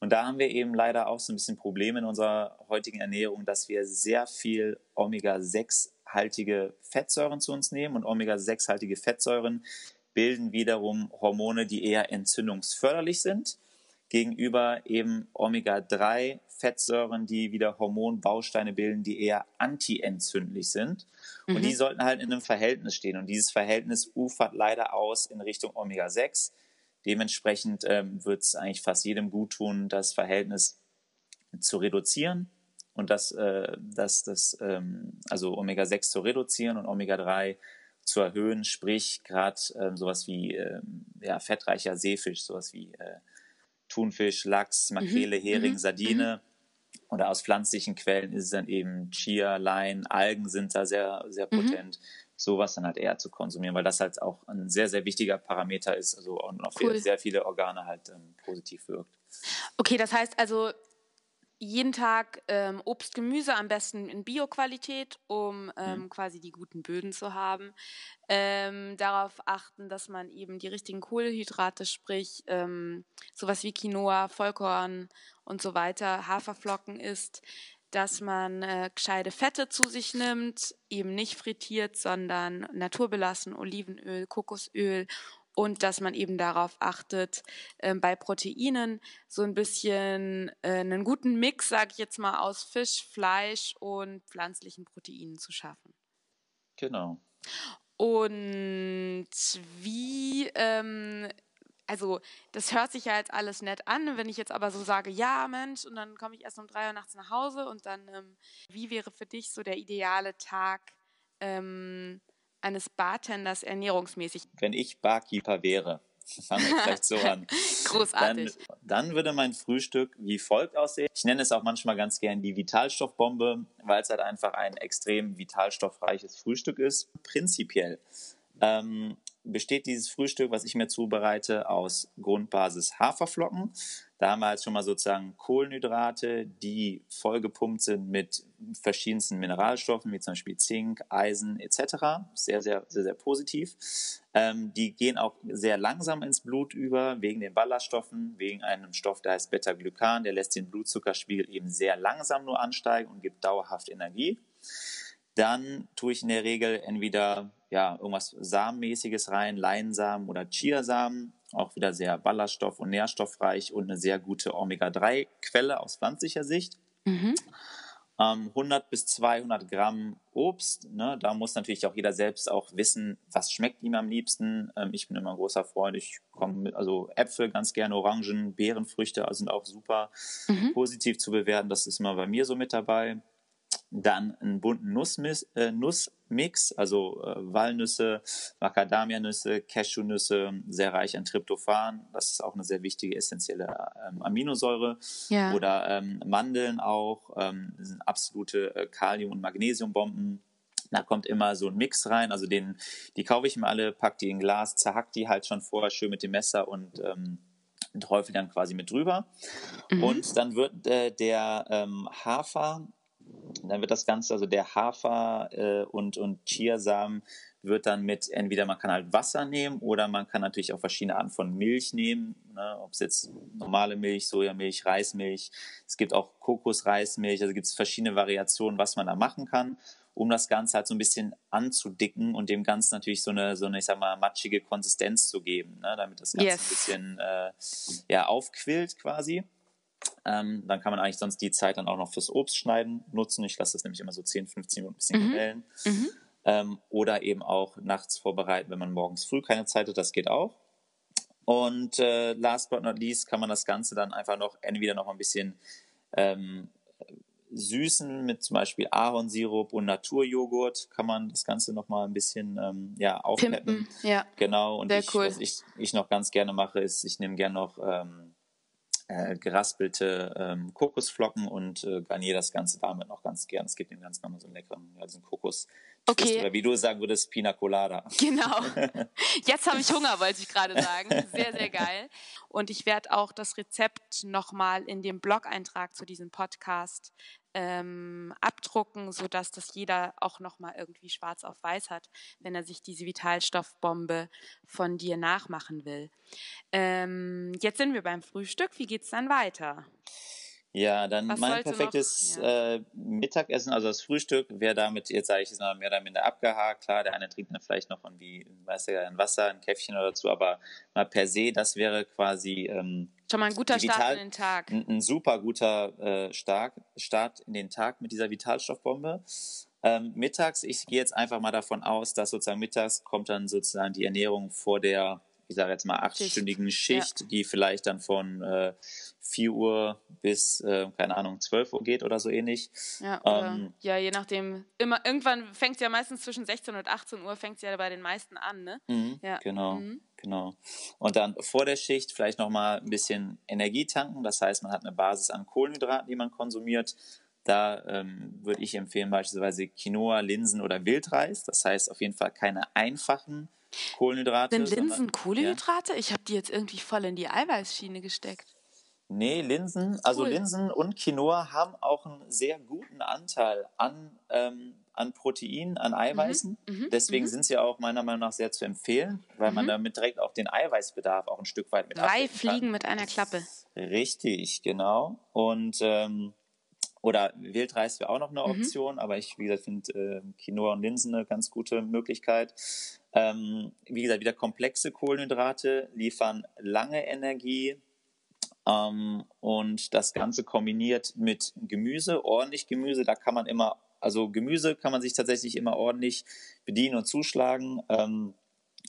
Und da haben wir eben leider auch so ein bisschen Probleme in unserer heutigen Ernährung, dass wir sehr viel Omega-6-haltige Fettsäuren zu uns nehmen und Omega-6-haltige Fettsäuren bilden wiederum Hormone, die eher entzündungsförderlich sind gegenüber eben Omega-3-Fettsäuren, die wieder Hormonbausteine bilden, die eher antientzündlich sind. Mhm. Und die mhm. sollten halt in einem Verhältnis stehen. Und dieses Verhältnis ufert leider aus in Richtung Omega-6. Dementsprechend ähm, wird es eigentlich fast jedem gut tun, das Verhältnis zu reduzieren und das, äh, das, das ähm, also Omega-6 zu reduzieren und Omega-3 zu erhöhen, sprich gerade ähm, sowas wie ähm, ja, fettreicher Seefisch, sowas wie äh, Thunfisch, Lachs, mhm. Makrele, mhm. Hering, Sardine. Mhm. Oder aus pflanzlichen Quellen ist es dann eben Chia, Lein, Algen sind da sehr, sehr mhm. potent. Mhm. Sowas dann halt eher zu konsumieren, weil das halt auch ein sehr, sehr wichtiger Parameter ist, also und auf cool. sehr viele Organe halt ähm, positiv wirkt. Okay, das heißt also, jeden Tag ähm, Obst, Gemüse, am besten in Bio-Qualität, um ähm, mhm. quasi die guten Böden zu haben. Ähm, darauf achten, dass man eben die richtigen Kohlenhydrate, sprich ähm, sowas wie Quinoa, Vollkorn und so weiter, Haferflocken isst, dass man äh, gescheite Fette zu sich nimmt, eben nicht frittiert, sondern naturbelassen, Olivenöl, Kokosöl und dass man eben darauf achtet, äh, bei Proteinen so ein bisschen äh, einen guten Mix, sage ich jetzt mal, aus Fisch, Fleisch und pflanzlichen Proteinen zu schaffen. Genau. Und wie, ähm, also das hört sich ja jetzt alles nett an, wenn ich jetzt aber so sage, ja Mensch, und dann komme ich erst um drei Uhr nachts nach Hause und dann, ähm, wie wäre für dich so der ideale Tag? Ähm, eines Bartenders ernährungsmäßig? Wenn ich Barkeeper wäre, fangen wir vielleicht so an. Großartig. Dann, dann, würde mein Frühstück wie folgt aussehen. Ich nenne es auch manchmal ganz gern die Vitalstoffbombe, weil es halt einfach ein extrem vitalstoffreiches Frühstück ist. Prinzipiell ähm, besteht dieses Frühstück, was ich mir zubereite, aus Grundbasis Haferflocken. Da haben wir jetzt schon mal sozusagen Kohlenhydrate, die vollgepumpt sind mit verschiedensten Mineralstoffen, wie zum Beispiel Zink, Eisen etc. Sehr, sehr, sehr, sehr positiv. Ähm, die gehen auch sehr langsam ins Blut über, wegen den Ballaststoffen, wegen einem Stoff, der heißt Beta-Glycan, der lässt den Blutzuckerspiegel eben sehr langsam nur ansteigen und gibt dauerhaft Energie. Dann tue ich in der Regel entweder ja, irgendwas Samenmäßiges rein, Leinsamen oder Chiasamen. Auch wieder sehr ballaststoff- und nährstoffreich und eine sehr gute Omega-3-Quelle aus pflanzlicher Sicht. Mhm. Ähm, 100 bis 200 Gramm Obst. Ne? Da muss natürlich auch jeder selbst auch wissen, was schmeckt ihm am liebsten. Ähm, ich bin immer ein großer Freund. Ich komme mit, also Äpfel ganz gerne, Orangen, Beerenfrüchte sind auch super mhm. positiv zu bewerten. Das ist immer bei mir so mit dabei. Dann einen bunten Nussmix, äh, Nussmix also äh, Walnüsse, Macadamianüsse, Cashewnüsse, sehr reich an Tryptophan. Das ist auch eine sehr wichtige essentielle ähm, Aminosäure. Ja. Oder ähm, Mandeln auch, ähm, sind absolute äh, Kalium- und Magnesiumbomben. Da kommt immer so ein Mix rein, also den, die kaufe ich mir alle, pack die in Glas, zerhack die halt schon vorher schön mit dem Messer und ähm, träufel dann quasi mit drüber. Mhm. Und dann wird äh, der ähm, Hafer dann wird das Ganze, also der Hafer äh, und, und Chiasamen wird dann mit, entweder man kann halt Wasser nehmen oder man kann natürlich auch verschiedene Arten von Milch nehmen, ne? ob es jetzt normale Milch, Sojamilch, Reismilch, es gibt auch Kokosreismilch, also gibt es verschiedene Variationen, was man da machen kann, um das Ganze halt so ein bisschen anzudicken und dem Ganzen natürlich so eine, so eine ich sag mal, matschige Konsistenz zu geben, ne? damit das Ganze yes. ein bisschen äh, ja, aufquillt quasi. Ähm, dann kann man eigentlich sonst die Zeit dann auch noch fürs Obst schneiden nutzen. Ich lasse das nämlich immer so 10, 15 Minuten ein bisschen mhm. Mhm. Ähm, oder eben auch nachts vorbereiten, wenn man morgens früh keine Zeit hat. Das geht auch. Und äh, last but not least kann man das Ganze dann einfach noch entweder noch ein bisschen ähm, süßen mit zum Beispiel Ahornsirup und Naturjoghurt kann man das Ganze noch mal ein bisschen ähm, ja aufpeppen. Ja. Genau. Und ich, cool. was ich, ich noch ganz gerne mache, ist, ich nehme gerne noch ähm, äh, geraspelte ähm, Kokosflocken und äh, garniere das Ganze damit noch ganz gern. Es gibt dem Ganzen nochmal so einen leckeren, ja, einen Kokos. Okay. Oder wie du sagen würdest, Pina Colada. Genau. Jetzt habe ich Hunger, wollte ich gerade sagen. Sehr, sehr geil. Und ich werde auch das Rezept nochmal in dem Blog-Eintrag zu diesem Podcast ähm, abdrucken, sodass das jeder auch nochmal irgendwie schwarz auf weiß hat, wenn er sich diese Vitalstoffbombe von dir nachmachen will. Ähm, jetzt sind wir beim Frühstück. Wie geht es dann weiter? Ja, dann Was mein perfektes ja. äh, Mittagessen, also das Frühstück, wäre damit, jetzt sage ich es noch mehr oder minder abgehakt. Klar, der eine trinkt dann vielleicht noch irgendwie, weiß ja, ein Wasser, ein Käffchen oder dazu, aber mal per se, das wäre quasi ähm, schon mal ein guter Vital, Start in den Tag. Ein, ein super guter äh, Start, Start in den Tag mit dieser Vitalstoffbombe. Ähm, mittags, ich gehe jetzt einfach mal davon aus, dass sozusagen mittags kommt dann sozusagen die Ernährung vor der ich sage jetzt mal, achtstündigen Schicht, ja. die vielleicht dann von äh, 4 Uhr bis, äh, keine Ahnung, 12 Uhr geht oder so ähnlich. Ja, oder, ähm, ja je nachdem. Immer, irgendwann fängt es ja meistens zwischen 16 und 18 Uhr, fängt es ja bei den meisten an, ne? Mhm, ja. Genau, mhm. genau. Und dann vor der Schicht vielleicht nochmal ein bisschen Energie tanken. Das heißt, man hat eine Basis an Kohlenhydraten, die man konsumiert. Da ähm, würde ich empfehlen beispielsweise Quinoa, Linsen oder Wildreis. Das heißt auf jeden Fall keine einfachen Kohlenhydrate. Sind Linsen Kohlenhydrate? Ja. Ich habe die jetzt irgendwie voll in die Eiweißschiene gesteckt. Nee, Linsen, also cool. Linsen und Quinoa haben auch einen sehr guten Anteil an, ähm, an Protein, an Eiweißen. Mhm, mhm Deswegen mhm. sind sie auch meiner Meinung nach sehr zu empfehlen, weil mhm. man damit direkt auch den Eiweißbedarf auch ein Stück weit mit Drei Fliegen mit einer Klappe. Richtig, genau. Und ähm, oder Wildreis wäre auch noch eine mhm. Option, aber ich, wie gesagt, finde äh, Quinoa und Linsen eine ganz gute Möglichkeit. Ähm, wie gesagt, wieder komplexe Kohlenhydrate liefern lange Energie, ähm, und das Ganze kombiniert mit Gemüse, ordentlich Gemüse, da kann man immer, also Gemüse kann man sich tatsächlich immer ordentlich bedienen und zuschlagen. Ähm,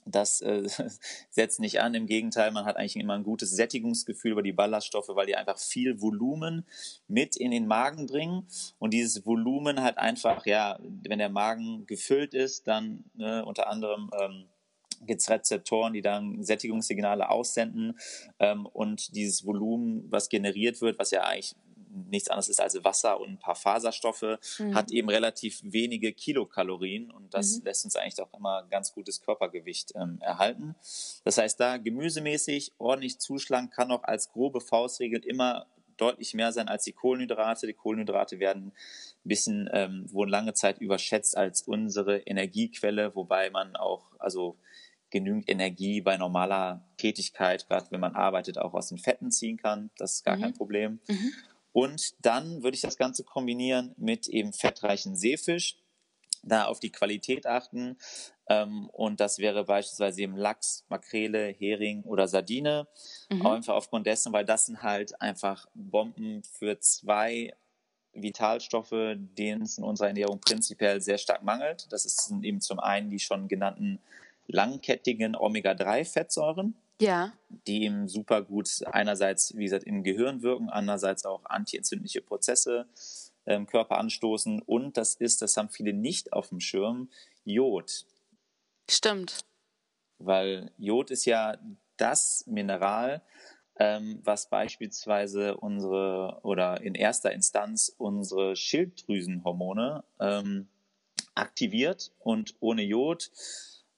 das äh, setzt nicht an, im Gegenteil, man hat eigentlich immer ein gutes Sättigungsgefühl über die Ballaststoffe, weil die einfach viel Volumen mit in den Magen bringen. Und dieses Volumen hat einfach, ja, wenn der Magen gefüllt ist, dann äh, unter anderem ähm, gibt es Rezeptoren, die dann Sättigungssignale aussenden ähm, und dieses Volumen, was generiert wird, was ja eigentlich nichts anderes ist als Wasser und ein paar Faserstoffe, mhm. hat eben relativ wenige Kilokalorien und das mhm. lässt uns eigentlich auch immer ganz gutes Körpergewicht ähm, erhalten. Das heißt, da gemüsemäßig ordentlich zuschlagen kann auch als grobe Faustregel immer deutlich mehr sein als die Kohlenhydrate. Die Kohlenhydrate werden ein bisschen, ähm, wurden lange Zeit überschätzt als unsere Energiequelle, wobei man auch, also genügend Energie bei normaler Tätigkeit, gerade wenn man arbeitet, auch aus den Fetten ziehen kann. Das ist gar mhm. kein Problem. Mhm. Und dann würde ich das Ganze kombinieren mit eben fettreichen Seefisch, da auf die Qualität achten. Ähm, und das wäre beispielsweise eben Lachs, Makrele, Hering oder Sardine. Mhm. Einfach aufgrund dessen, weil das sind halt einfach Bomben für zwei Vitalstoffe, denen es in unserer Ernährung prinzipiell sehr stark mangelt. Das sind eben zum einen die schon genannten langkettigen Omega-3-Fettsäuren. Ja. Die eben super gut einerseits, wie gesagt, im Gehirn wirken, andererseits auch antientzündliche Prozesse im Körper anstoßen. Und das ist, das haben viele nicht auf dem Schirm, Jod. Stimmt. Weil Jod ist ja das Mineral, ähm, was beispielsweise unsere oder in erster Instanz unsere Schilddrüsenhormone ähm, aktiviert und ohne Jod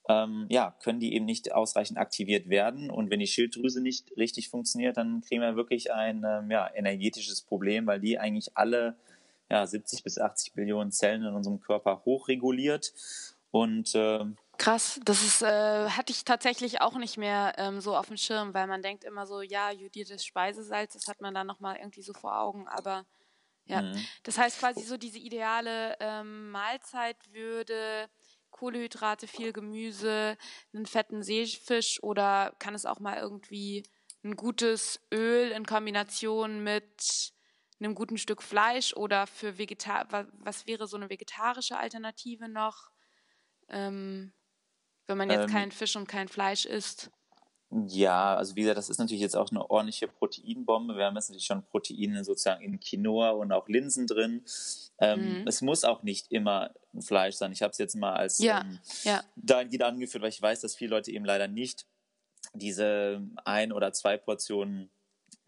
ähm, ja, können die eben nicht ausreichend aktiviert werden. Und wenn die Schilddrüse nicht richtig funktioniert, dann kriegen wir wirklich ein ähm, ja, energetisches Problem, weil die eigentlich alle ja, 70 bis 80 Billionen Zellen in unserem Körper hochreguliert. Und äh, Krass, das ist, äh, hatte ich tatsächlich auch nicht mehr ähm, so auf dem Schirm, weil man denkt immer so, ja, jodiertes Speisesalz, das hat man dann nochmal irgendwie so vor Augen, aber ja, mhm. das heißt quasi so diese ideale ähm, Mahlzeit würde Kohlehydrate, viel Gemüse, einen fetten Seefisch oder kann es auch mal irgendwie ein gutes Öl in Kombination mit einem guten Stück Fleisch oder für Vegetar was wäre so eine vegetarische Alternative noch, ähm, wenn man jetzt ähm, keinen Fisch und kein Fleisch isst? Ja, also wie gesagt, das ist natürlich jetzt auch eine ordentliche Proteinbombe. Wir haben jetzt natürlich schon Proteine sozusagen in Quinoa und auch Linsen drin. Ähm, mhm. Es muss auch nicht immer ein Fleisch sein. Ich habe es jetzt mal als ja, ähm, ja. dahingehend angeführt, weil ich weiß, dass viele Leute eben leider nicht diese ein oder zwei Portionen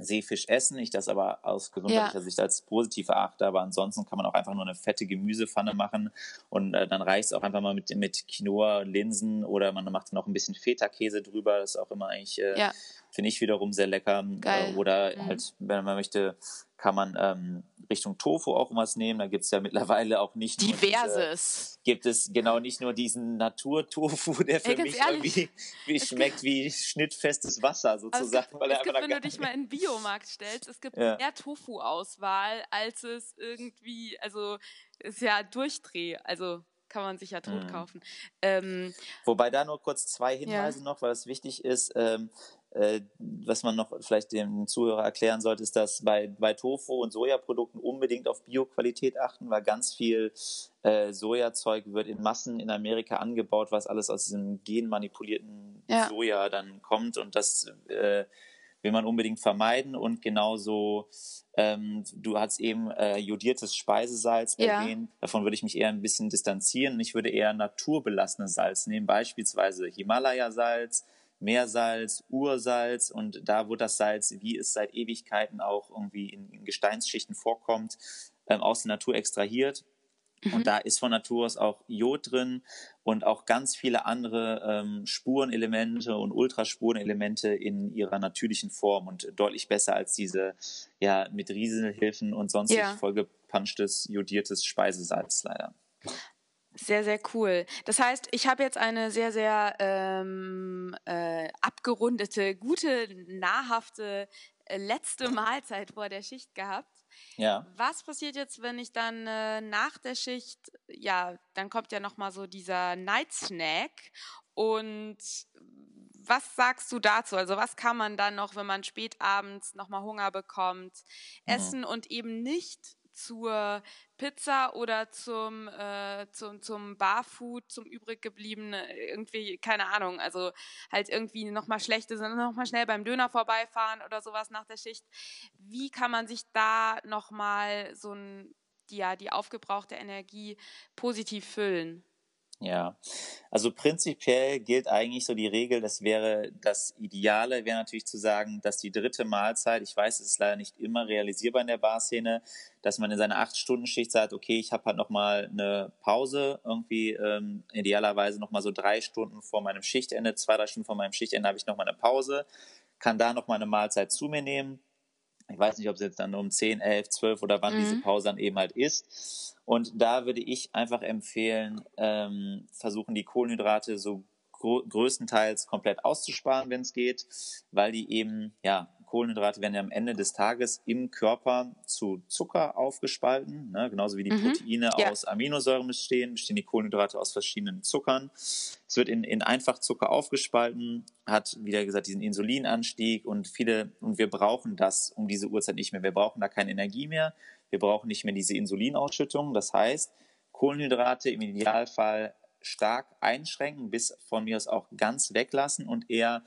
Seefisch essen, ich das aber aus gesundheitlicher ja. Sicht als positiv erachte, aber ansonsten kann man auch einfach nur eine fette Gemüsepfanne machen und äh, dann reicht es auch einfach mal mit, mit Quinoa, Linsen oder man macht noch ein bisschen Feta-Käse drüber, das ist auch immer eigentlich, äh, ja. finde ich wiederum sehr lecker. Äh, oder mhm. halt, wenn man möchte, kann man ähm, Richtung Tofu auch was nehmen. Da gibt es ja mittlerweile auch nicht Diverses. Diese, gibt es genau nicht nur diesen Natur-Tofu, der für Ey, mich ehrlich, irgendwie wie schmeckt wie schnittfestes Wasser sozusagen. Also es gibt, gibt wenn du dich mal in den Biomarkt stellst, es gibt ja. mehr Tofu-Auswahl, als es irgendwie, also ist ja Durchdreh, also kann man sich ja tot mhm. kaufen. Ähm, Wobei da nur kurz zwei Hinweise ja. noch, weil es wichtig ist. Ähm, äh, was man noch vielleicht dem Zuhörer erklären sollte, ist, dass bei, bei Tofu und Sojaprodukten unbedingt auf Bioqualität achten, weil ganz viel äh, Sojazeug wird in Massen in Amerika angebaut, was alles aus diesem genmanipulierten ja. Soja dann kommt und das äh, will man unbedingt vermeiden und genauso, ähm, du hast eben äh, jodiertes Speisesalz ja. erwähnt, davon würde ich mich eher ein bisschen distanzieren. Ich würde eher naturbelassenes Salz nehmen, beispielsweise Himalaya-Salz, Meersalz, Ursalz und da, wo das Salz, wie es seit Ewigkeiten auch irgendwie in, in Gesteinsschichten vorkommt, ähm, aus der Natur extrahiert. Mhm. Und da ist von Natur aus auch Jod drin und auch ganz viele andere ähm, Spurenelemente und Ultraspurenelemente in ihrer natürlichen Form und deutlich besser als diese ja mit Rieselhilfen und sonstig ja. vollgepanschtes jodiertes Speisesalz leider. Sehr, sehr cool. Das heißt, ich habe jetzt eine sehr, sehr ähm, äh, abgerundete, gute, nahrhafte äh, letzte Mahlzeit vor der Schicht gehabt. Ja. Was passiert jetzt, wenn ich dann äh, nach der Schicht, ja, dann kommt ja nochmal so dieser Night Snack und was sagst du dazu? Also was kann man dann noch, wenn man spät abends nochmal Hunger bekommt, mhm. essen und eben nicht zur Pizza oder zum, äh, zum, zum Barfood, zum übrig gebliebenen, irgendwie, keine Ahnung, also halt irgendwie nochmal schlechte, sondern nochmal schnell beim Döner vorbeifahren oder sowas nach der Schicht. Wie kann man sich da nochmal so ein, ja, die aufgebrauchte Energie positiv füllen? Ja, also prinzipiell gilt eigentlich so die Regel, das wäre das Ideale, wäre natürlich zu sagen, dass die dritte Mahlzeit, ich weiß, es ist leider nicht immer realisierbar in der Barszene, dass man in seiner Acht-Stunden-Schicht sagt, okay, ich habe halt nochmal eine Pause, irgendwie ähm, idealerweise nochmal so drei Stunden vor meinem Schichtende, zwei, drei Stunden vor meinem Schichtende habe ich nochmal eine Pause, kann da nochmal eine Mahlzeit zu mir nehmen. Ich weiß nicht, ob es jetzt dann um 10, 11, 12 oder wann mhm. diese Pause dann eben halt ist und da würde ich einfach empfehlen, ähm, versuchen die Kohlenhydrate so größtenteils komplett auszusparen, wenn es geht, weil die eben, ja, Kohlenhydrate werden ja am Ende des Tages im Körper zu Zucker aufgespalten, ne? genauso wie die mhm. Proteine ja. aus Aminosäuren bestehen, bestehen die Kohlenhydrate aus verschiedenen Zuckern. Es wird in, in Einfachzucker aufgespalten, hat, wieder gesagt, diesen Insulinanstieg und viele, und wir brauchen das um diese Uhrzeit nicht mehr. Wir brauchen da keine Energie mehr. Wir brauchen nicht mehr diese Insulinausschüttung. Das heißt, Kohlenhydrate im Idealfall stark einschränken, bis von mir aus auch ganz weglassen und eher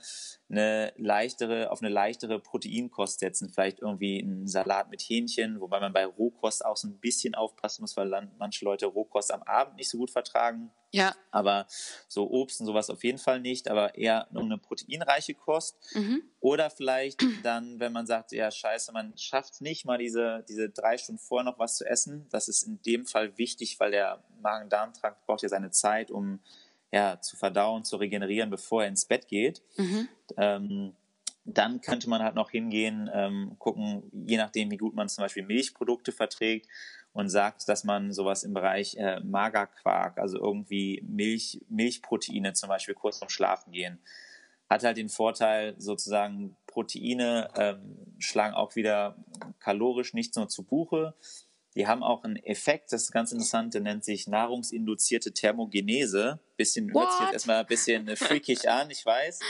eine leichtere, auf eine leichtere Proteinkost setzen. Vielleicht irgendwie einen Salat mit Hähnchen, wobei man bei Rohkost auch so ein bisschen aufpassen muss, weil manche Leute Rohkost am Abend nicht so gut vertragen. Ja. Aber so Obst und sowas auf jeden Fall nicht, aber eher eine proteinreiche Kost. Mhm. Oder vielleicht dann, wenn man sagt, ja, scheiße, man schafft nicht mal diese, diese drei Stunden vorher noch was zu essen. Das ist in dem Fall wichtig, weil der Magen-Darm-Trakt braucht ja seine Zeit, um ja, zu verdauen, zu regenerieren, bevor er ins Bett geht. Mhm. Ähm, dann könnte man halt noch hingehen, ähm, gucken, je nachdem, wie gut man zum Beispiel Milchprodukte verträgt und sagt, dass man sowas im Bereich äh, Magerquark, also irgendwie Milch, Milchproteine zum Beispiel kurz vorm Schlafen gehen, hat halt den Vorteil, sozusagen Proteine ähm, schlagen auch wieder kalorisch nicht nur zu Buche, die haben auch einen Effekt, das ist ganz interessant, der nennt sich nahrungsinduzierte Thermogenese. Bisschen, hört sich jetzt erstmal ein bisschen äh, freakig an, ich weiß.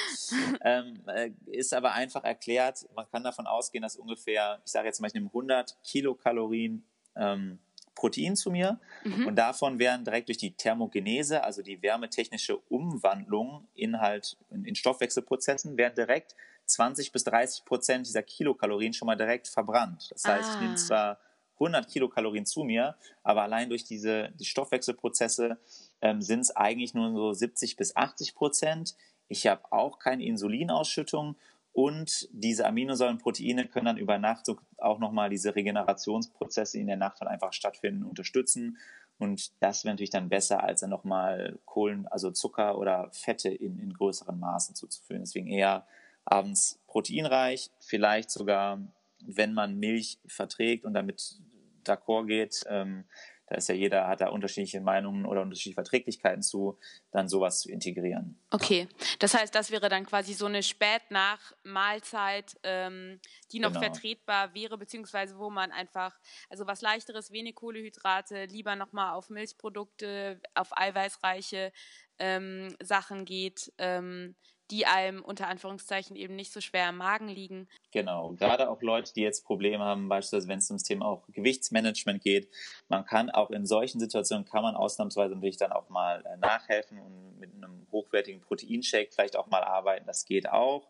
Ähm, äh, ist aber einfach erklärt, man kann davon ausgehen, dass ungefähr, ich sage jetzt mal, ich nehme 100 Kilokalorien ähm, Protein zu mir mhm. und davon werden direkt durch die Thermogenese, also die wärmetechnische Umwandlung in halt in, Stoffwechselprozessen, werden direkt 20 bis 30 Prozent dieser Kilokalorien schon mal direkt verbrannt. Das heißt, ah. ich nehme ah. zwar 100 Kilokalorien zu mir, aber allein durch diese die Stoffwechselprozesse ähm, sind es eigentlich nur so 70 bis 80 Prozent. Ich habe auch keine Insulinausschüttung und diese Aminosäurenproteine können dann über Nacht auch nochmal diese Regenerationsprozesse in der Nacht halt einfach stattfinden, unterstützen. Und das wäre natürlich dann besser, als dann nochmal Kohlen, also Zucker oder Fette in, in größeren Maßen zuzuführen. Deswegen eher abends proteinreich, vielleicht sogar wenn man Milch verträgt und damit d'accord geht, ähm, da ist ja jeder, hat da unterschiedliche Meinungen oder unterschiedliche Verträglichkeiten zu, dann sowas zu integrieren. Okay, das heißt, das wäre dann quasi so eine Spät-nach-Mahlzeit, ähm, die noch genau. vertretbar wäre, beziehungsweise wo man einfach, also was leichteres, wenig Kohlehydrate, lieber nochmal auf Milchprodukte, auf eiweißreiche ähm, Sachen geht, ähm, die einem unter Anführungszeichen eben nicht so schwer im Magen liegen. Genau, gerade auch Leute, die jetzt Probleme haben, beispielsweise wenn es ums Thema auch Gewichtsmanagement geht. Man kann auch in solchen Situationen, kann man ausnahmsweise natürlich dann auch mal äh, nachhelfen und mit einem hochwertigen Proteinshake vielleicht auch mal arbeiten. Das geht auch.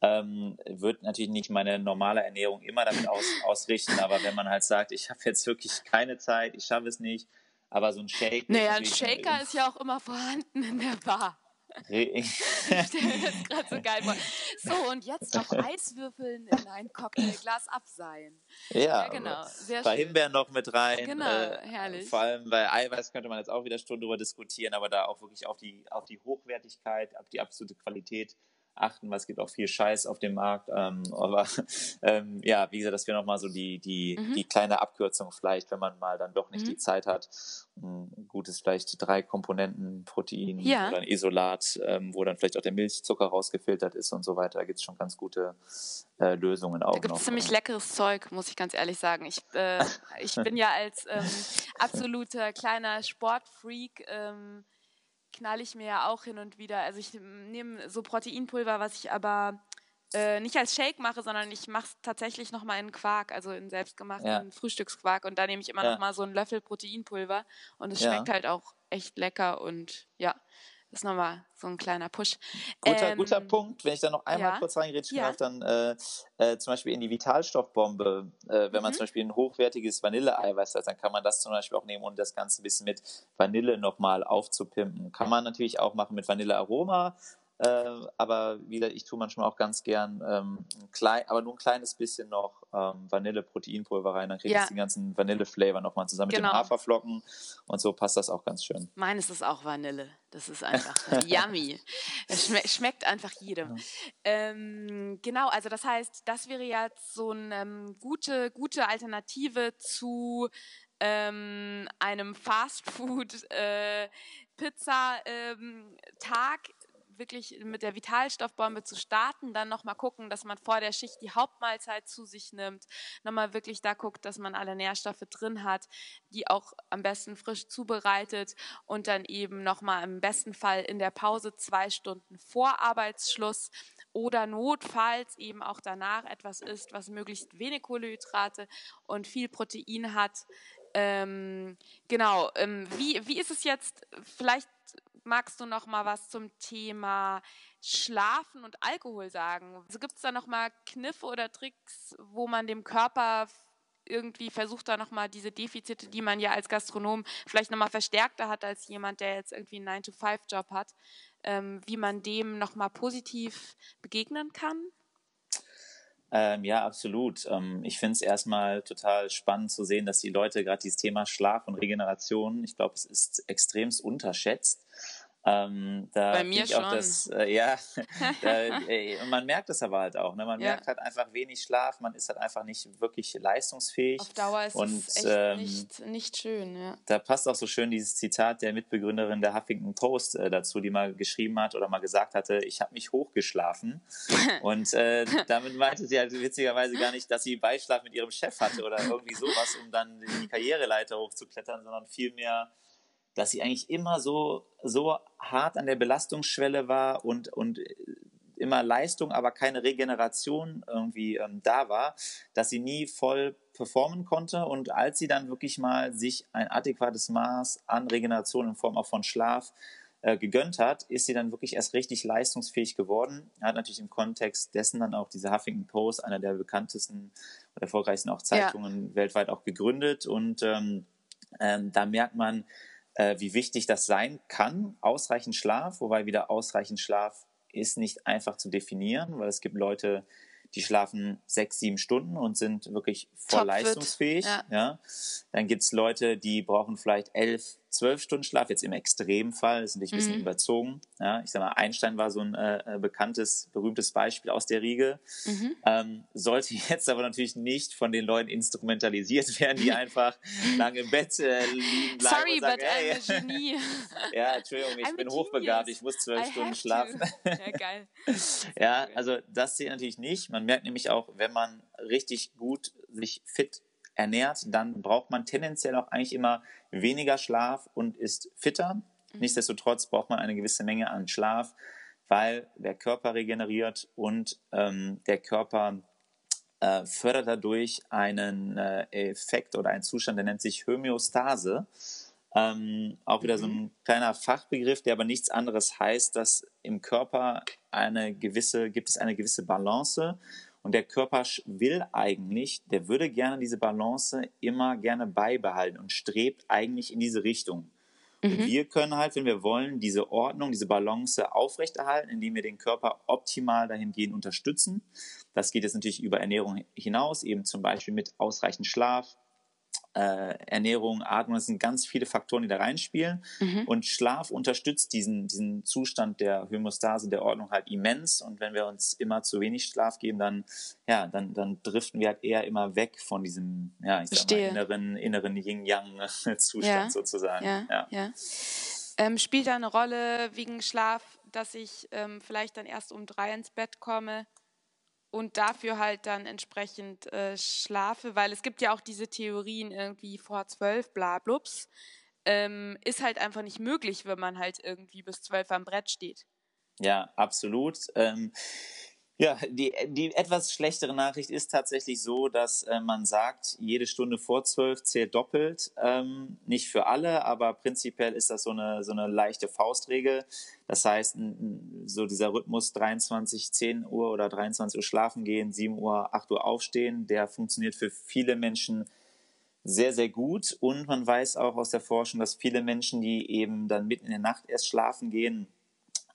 Ähm, wird natürlich nicht meine normale Ernährung immer damit aus, ausrichten, aber wenn man halt sagt, ich habe jetzt wirklich keine Zeit, ich schaffe es nicht, aber so ein Shake. Naja, ein Shaker ist ja auch immer vorhanden in der Bar. ich stelle mir das gerade so geil vor. So, und jetzt noch Eiswürfeln in ein Cocktailglas abseihen. Ja, ja genau. Sehr paar schön. Himbeeren noch mit rein. Genau, äh, herrlich. Vor allem bei Eiweiß könnte man jetzt auch wieder Stunden drüber diskutieren, aber da auch wirklich auf die, auf die Hochwertigkeit, auf die absolute Qualität achten, weil es gibt auch viel Scheiß auf dem Markt. Ähm, aber ähm, ja, wie gesagt, das wäre nochmal so die, die, mhm. die kleine Abkürzung vielleicht, wenn man mal dann doch nicht mhm. die Zeit hat. Ein gutes vielleicht drei Komponenten Protein ja. oder ein Isolat, ähm, wo dann vielleicht auch der Milchzucker rausgefiltert ist und so weiter. Da gibt es schon ganz gute äh, Lösungen auch. Da gibt es ziemlich leckeres Zeug, muss ich ganz ehrlich sagen. Ich, äh, ich bin ja als ähm, absoluter kleiner Sportfreak ähm, knall ich mir ja auch hin und wieder. Also ich nehme so Proteinpulver, was ich aber äh, nicht als Shake mache, sondern ich mache es tatsächlich nochmal in Quark, also in selbstgemachten ja. Frühstücksquark. Und da nehme ich immer ja. nochmal so einen Löffel Proteinpulver. Und es schmeckt ja. halt auch echt lecker und ja. Das ist nochmal so ein kleiner Push. Guter, ähm, guter Punkt. Wenn ich da noch einmal ja, kurz reingerätschen ja. darf, dann äh, äh, zum Beispiel in die Vitalstoffbombe, äh, wenn mhm. man zum Beispiel ein hochwertiges Vanilleeiweiß hat, dann kann man das zum Beispiel auch nehmen und das Ganze ein bisschen mit Vanille nochmal aufzupimpen. Kann man natürlich auch machen mit Vanillearoma äh, aber wie gesagt, ich tue manchmal auch ganz gern ähm, ein klein, aber nur ein kleines bisschen noch ähm, Vanille-Proteinpulver rein. Dann kriege ich ja. den ganzen Vanille-Flavor nochmal zusammen genau. mit genau. Haferflocken und so passt das auch ganz schön. Meines ist auch Vanille. Das ist einfach yummy. Es schme schmeckt einfach jedem. Ja. Ähm, genau, also das heißt, das wäre jetzt so eine ähm, gute, gute Alternative zu ähm, einem Fastfood äh, Pizza ähm, Tag wirklich mit der Vitalstoffbombe zu starten, dann nochmal gucken, dass man vor der Schicht die Hauptmahlzeit zu sich nimmt, nochmal wirklich da guckt, dass man alle Nährstoffe drin hat, die auch am besten frisch zubereitet und dann eben nochmal im besten Fall in der Pause zwei Stunden vor Arbeitsschluss oder notfalls eben auch danach etwas isst, was möglichst wenig Kohlenhydrate und viel Protein hat. Ähm, genau, ähm, wie, wie ist es jetzt, vielleicht magst du noch mal was zum Thema Schlafen und Alkohol sagen? Also gibt es da noch mal Kniffe oder Tricks, wo man dem Körper irgendwie versucht da nochmal diese Defizite, die man ja als Gastronom vielleicht nochmal verstärkter hat als jemand, der jetzt irgendwie einen 9-to-5-Job hat, ähm, wie man dem nochmal positiv begegnen kann? Ähm, ja, absolut. Ähm, ich finde es erstmal total spannend zu sehen, dass die Leute gerade dieses Thema Schlaf und Regeneration, ich glaube, es ist extremst unterschätzt. Ähm, da Bei mir schon. Das, äh, ja, da, äh, man merkt es aber halt auch. Ne? Man ja. merkt halt einfach wenig Schlaf, man ist halt einfach nicht wirklich leistungsfähig. Auf Dauer ist und, es echt ähm, nicht, nicht schön. Ja. Da passt auch so schön dieses Zitat der Mitbegründerin der Huffington Post äh, dazu, die mal geschrieben hat oder mal gesagt hatte, ich habe mich hochgeschlafen. und äh, damit meinte sie halt witzigerweise gar nicht, dass sie Beischlaf mit ihrem Chef hatte oder irgendwie sowas, um dann die Karriereleiter hochzuklettern, sondern vielmehr dass sie eigentlich immer so, so hart an der Belastungsschwelle war und, und immer Leistung, aber keine Regeneration irgendwie ähm, da war, dass sie nie voll performen konnte. Und als sie dann wirklich mal sich ein adäquates Maß an Regeneration in Form auch von Schlaf äh, gegönnt hat, ist sie dann wirklich erst richtig leistungsfähig geworden. Hat natürlich im Kontext dessen dann auch diese Huffington Post, einer der bekanntesten und erfolgreichsten auch Zeitungen ja. weltweit auch gegründet. Und ähm, ähm, da merkt man, äh, wie wichtig das sein kann, ausreichend Schlaf, wobei wieder ausreichend Schlaf ist nicht einfach zu definieren, weil es gibt Leute, die schlafen sechs, sieben Stunden und sind wirklich voll leistungsfähig. Ja. ja. Dann gibt es Leute, die brauchen vielleicht elf, zwölf Stunden Schlaf, jetzt im Extremfall, das ist natürlich ein bisschen mhm. überzogen. Ja, ich sag mal, Einstein war so ein äh, äh, bekanntes, berühmtes Beispiel aus der Riege. Mhm. Ähm, sollte jetzt aber natürlich nicht von den Leuten instrumentalisiert werden, die einfach lange im Bett äh, liegen bleiben Sorry, und sagen, but hey. I'm a genie. ja, Entschuldigung, ich I'm bin hochbegabt, ich muss zwölf Stunden schlafen. ja, geil. ja, also das zählt natürlich nicht. Man merkt nämlich auch, wenn man richtig gut sich fit ernährt, dann braucht man tendenziell auch eigentlich immer weniger Schlaf und ist fitter. Mhm. Nichtsdestotrotz braucht man eine gewisse Menge an Schlaf, weil der Körper regeneriert und ähm, der Körper äh, fördert dadurch einen äh, Effekt oder einen Zustand, der nennt sich Homöostase. Ähm, auch wieder mhm. so ein kleiner Fachbegriff, der aber nichts anderes heißt, dass im Körper eine gewisse, gibt es eine gewisse Balance und der Körper will eigentlich, der würde gerne diese Balance immer gerne beibehalten und strebt eigentlich in diese Richtung. Mhm. Und wir können halt, wenn wir wollen, diese Ordnung, diese Balance aufrechterhalten, indem wir den Körper optimal dahingehend unterstützen. Das geht jetzt natürlich über Ernährung hinaus, eben zum Beispiel mit ausreichend Schlaf, äh, Ernährung, Atmung, das sind ganz viele Faktoren, die da reinspielen. Mhm. Und Schlaf unterstützt diesen, diesen Zustand der Homöostase, der Ordnung halt immens. Und wenn wir uns immer zu wenig Schlaf geben, dann, ja, dann, dann driften wir halt eher immer weg von diesem, ja, ich sag mal, inneren, inneren Yin-Yang-Zustand ja. sozusagen. Ja, ja. ja. Ähm, spielt da eine Rolle wegen Schlaf, dass ich ähm, vielleicht dann erst um drei ins Bett komme? Und dafür halt dann entsprechend äh, schlafe, weil es gibt ja auch diese Theorien irgendwie vor zwölf, bla blups, ähm, ist halt einfach nicht möglich, wenn man halt irgendwie bis zwölf am Brett steht. Ja, absolut. Ähm, ja, die, die etwas schlechtere Nachricht ist tatsächlich so, dass äh, man sagt, jede Stunde vor zwölf zählt doppelt. Ähm, nicht für alle, aber prinzipiell ist das so eine, so eine leichte Faustregel. Das heißt, so dieser Rhythmus 23, 10 Uhr oder 23 Uhr schlafen gehen, 7 Uhr, 8 Uhr aufstehen, der funktioniert für viele Menschen sehr, sehr gut. Und man weiß auch aus der Forschung, dass viele Menschen, die eben dann mitten in der Nacht erst schlafen gehen,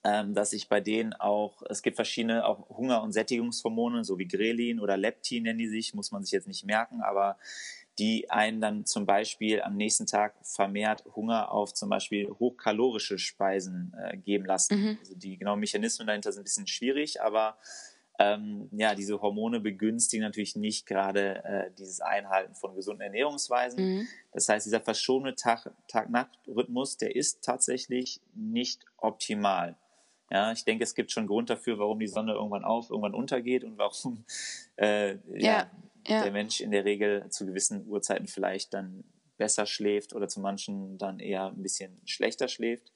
ähm, dass sich bei denen auch, es gibt verschiedene auch Hunger- und Sättigungshormone, so wie Grelin oder Leptin nennen die sich, muss man sich jetzt nicht merken, aber die einen dann zum Beispiel am nächsten Tag vermehrt Hunger auf zum Beispiel hochkalorische Speisen äh, geben lassen. Mhm. Also die genauen Mechanismen dahinter sind ein bisschen schwierig, aber ähm, ja, diese Hormone begünstigen natürlich nicht gerade äh, dieses Einhalten von gesunden Ernährungsweisen. Mhm. Das heißt, dieser verschobene Tag-Nacht-Rhythmus, der ist tatsächlich nicht optimal. Ja, ich denke, es gibt schon Grund dafür, warum die Sonne irgendwann auf, irgendwann untergeht und warum äh, ja, ja, der Mensch in der Regel zu gewissen Uhrzeiten vielleicht dann besser schläft oder zu manchen dann eher ein bisschen schlechter schläft.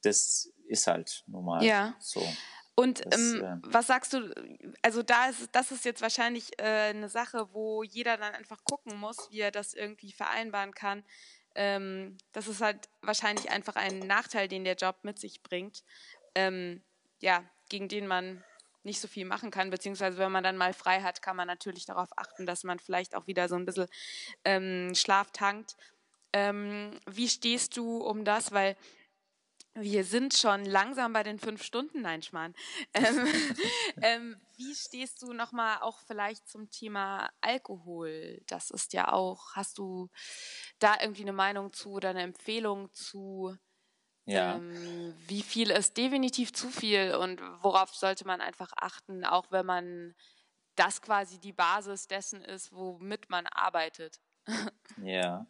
Das ist halt normal ja. so. Und das, ähm, äh, was sagst du, also da ist, das ist jetzt wahrscheinlich äh, eine Sache, wo jeder dann einfach gucken muss, wie er das irgendwie vereinbaren kann. Ähm, das ist halt wahrscheinlich einfach ein Nachteil, den der Job mit sich bringt ähm, ja, gegen den man nicht so viel machen kann, beziehungsweise wenn man dann mal frei hat, kann man natürlich darauf achten, dass man vielleicht auch wieder so ein bisschen ähm, Schlaf tankt. Ähm, wie stehst du um das? Weil wir sind schon langsam bei den fünf Stunden, nein, Schmarrn. Ähm, ähm, wie stehst du nochmal auch vielleicht zum Thema Alkohol? Das ist ja auch, hast du da irgendwie eine Meinung zu oder eine Empfehlung zu? Ja. Ähm, wie viel ist definitiv zu viel und worauf sollte man einfach achten, auch wenn man das quasi die Basis dessen ist, womit man arbeitet? ja.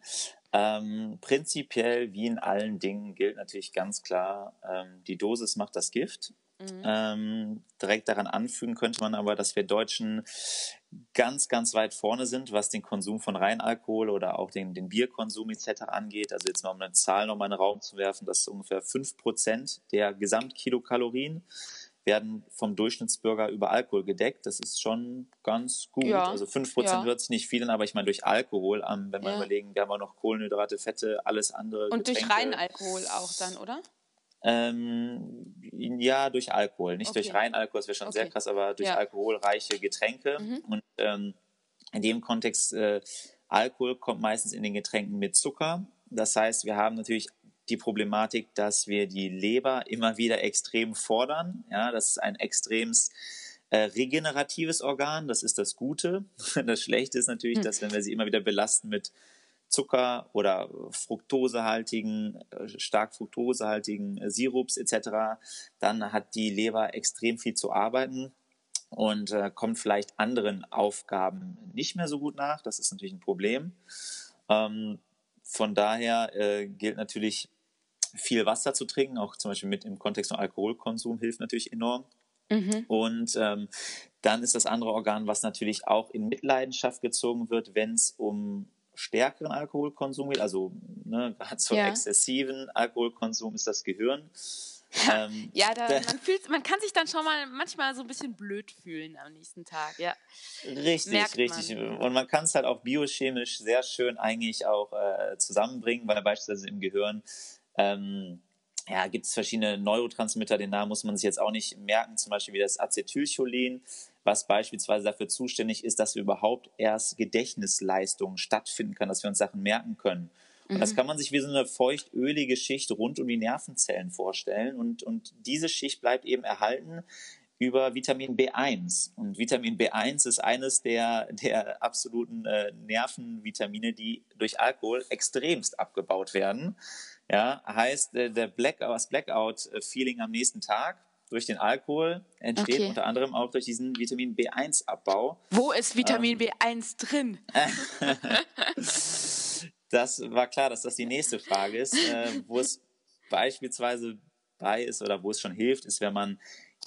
Ähm, prinzipiell, wie in allen Dingen, gilt natürlich ganz klar, ähm, die Dosis macht das Gift. Mhm. Ähm, direkt daran anfügen könnte man aber, dass wir Deutschen ganz, ganz weit vorne sind, was den Konsum von Reinalkohol oder auch den, den Bierkonsum etc. angeht. Also jetzt mal um eine Zahl nochmal in den Raum zu werfen, dass ungefähr 5% der Gesamtkilokalorien werden vom Durchschnittsbürger über Alkohol gedeckt. Das ist schon ganz gut. Ja. Also 5% ja. hört sich nicht viel an, aber ich meine durch Alkohol, ähm, wenn wir ja. überlegen, wir haben auch noch Kohlenhydrate, Fette, alles andere. Und Getränke. durch Reinalkohol auch dann, oder? Ähm, ja, durch Alkohol. Nicht okay. durch rein Alkohol, das wäre schon okay. sehr krass, aber durch ja. alkoholreiche Getränke. Mhm. Und ähm, in dem Kontext, äh, Alkohol kommt meistens in den Getränken mit Zucker. Das heißt, wir haben natürlich die Problematik, dass wir die Leber immer wieder extrem fordern. Ja, das ist ein extremes äh, regeneratives Organ, das ist das Gute. Das Schlechte ist natürlich, hm. dass wenn wir sie immer wieder belasten mit Zucker oder fruktosehaltigen, äh, stark fruktosehaltigen äh, Sirups etc., dann hat die Leber extrem viel zu arbeiten und äh, kommt vielleicht anderen Aufgaben nicht mehr so gut nach. Das ist natürlich ein Problem. Ähm, von daher äh, gilt natürlich viel Wasser zu trinken, auch zum Beispiel mit im Kontext von Alkoholkonsum hilft natürlich enorm. Mhm. Und ähm, dann ist das andere Organ, was natürlich auch in Mitleidenschaft gezogen wird, wenn es um stärkeren Alkoholkonsum geht, also ne, gerade zum ja. exzessiven Alkoholkonsum ist das Gehirn. Ähm, ja, da, man, fühlt, man kann sich dann schon mal manchmal so ein bisschen blöd fühlen am nächsten Tag, ja. Richtig, Merkt richtig. Man. Und man kann es halt auch biochemisch sehr schön eigentlich auch äh, zusammenbringen, weil beispielsweise im Gehirn ähm, ja, gibt es verschiedene Neurotransmitter, den Namen muss man sich jetzt auch nicht merken, zum Beispiel wie das Acetylcholin, was beispielsweise dafür zuständig ist, dass wir überhaupt erst Gedächtnisleistungen stattfinden können, dass wir uns Sachen merken können. Und das mhm. kann man sich wie so eine feuchtölige Schicht rund um die Nervenzellen vorstellen. Und, und diese Schicht bleibt eben erhalten über Vitamin B1. Und Vitamin B1 ist eines der, der absoluten äh, Nervenvitamine, die durch Alkohol extremst abgebaut werden. Ja, heißt, äh, der Blackout, das Blackout-Feeling am nächsten Tag durch den Alkohol entsteht okay. unter anderem auch durch diesen Vitamin B1-Abbau. Wo ist Vitamin ähm, B1 drin? das war klar, dass das die nächste Frage ist. Äh, wo es beispielsweise bei ist oder wo es schon hilft, ist, wenn man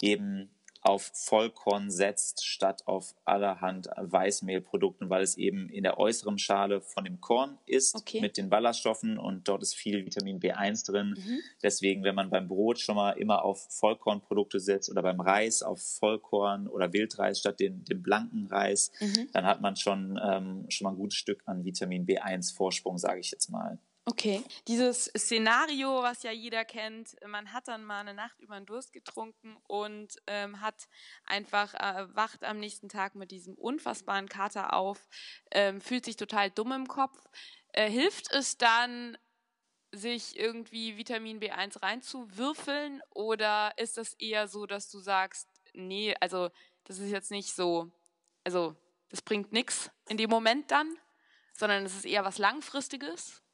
eben auf Vollkorn setzt, statt auf allerhand Weißmehlprodukten, weil es eben in der äußeren Schale von dem Korn ist okay. mit den Ballaststoffen und dort ist viel Vitamin B1 drin. Mhm. Deswegen, wenn man beim Brot schon mal immer auf Vollkornprodukte setzt oder beim Reis auf Vollkorn oder Wildreis statt den, dem blanken Reis, mhm. dann hat man schon, ähm, schon mal ein gutes Stück an Vitamin B1 Vorsprung, sage ich jetzt mal. Okay, dieses Szenario, was ja jeder kennt, man hat dann mal eine Nacht über den Durst getrunken und ähm, hat einfach äh, wacht am nächsten Tag mit diesem unfassbaren Kater auf, ähm, fühlt sich total dumm im Kopf. Äh, hilft es dann, sich irgendwie Vitamin B1 reinzuwürfeln oder ist das eher so, dass du sagst, nee, also das ist jetzt nicht so, also das bringt nichts in dem Moment dann, sondern es ist eher was Langfristiges?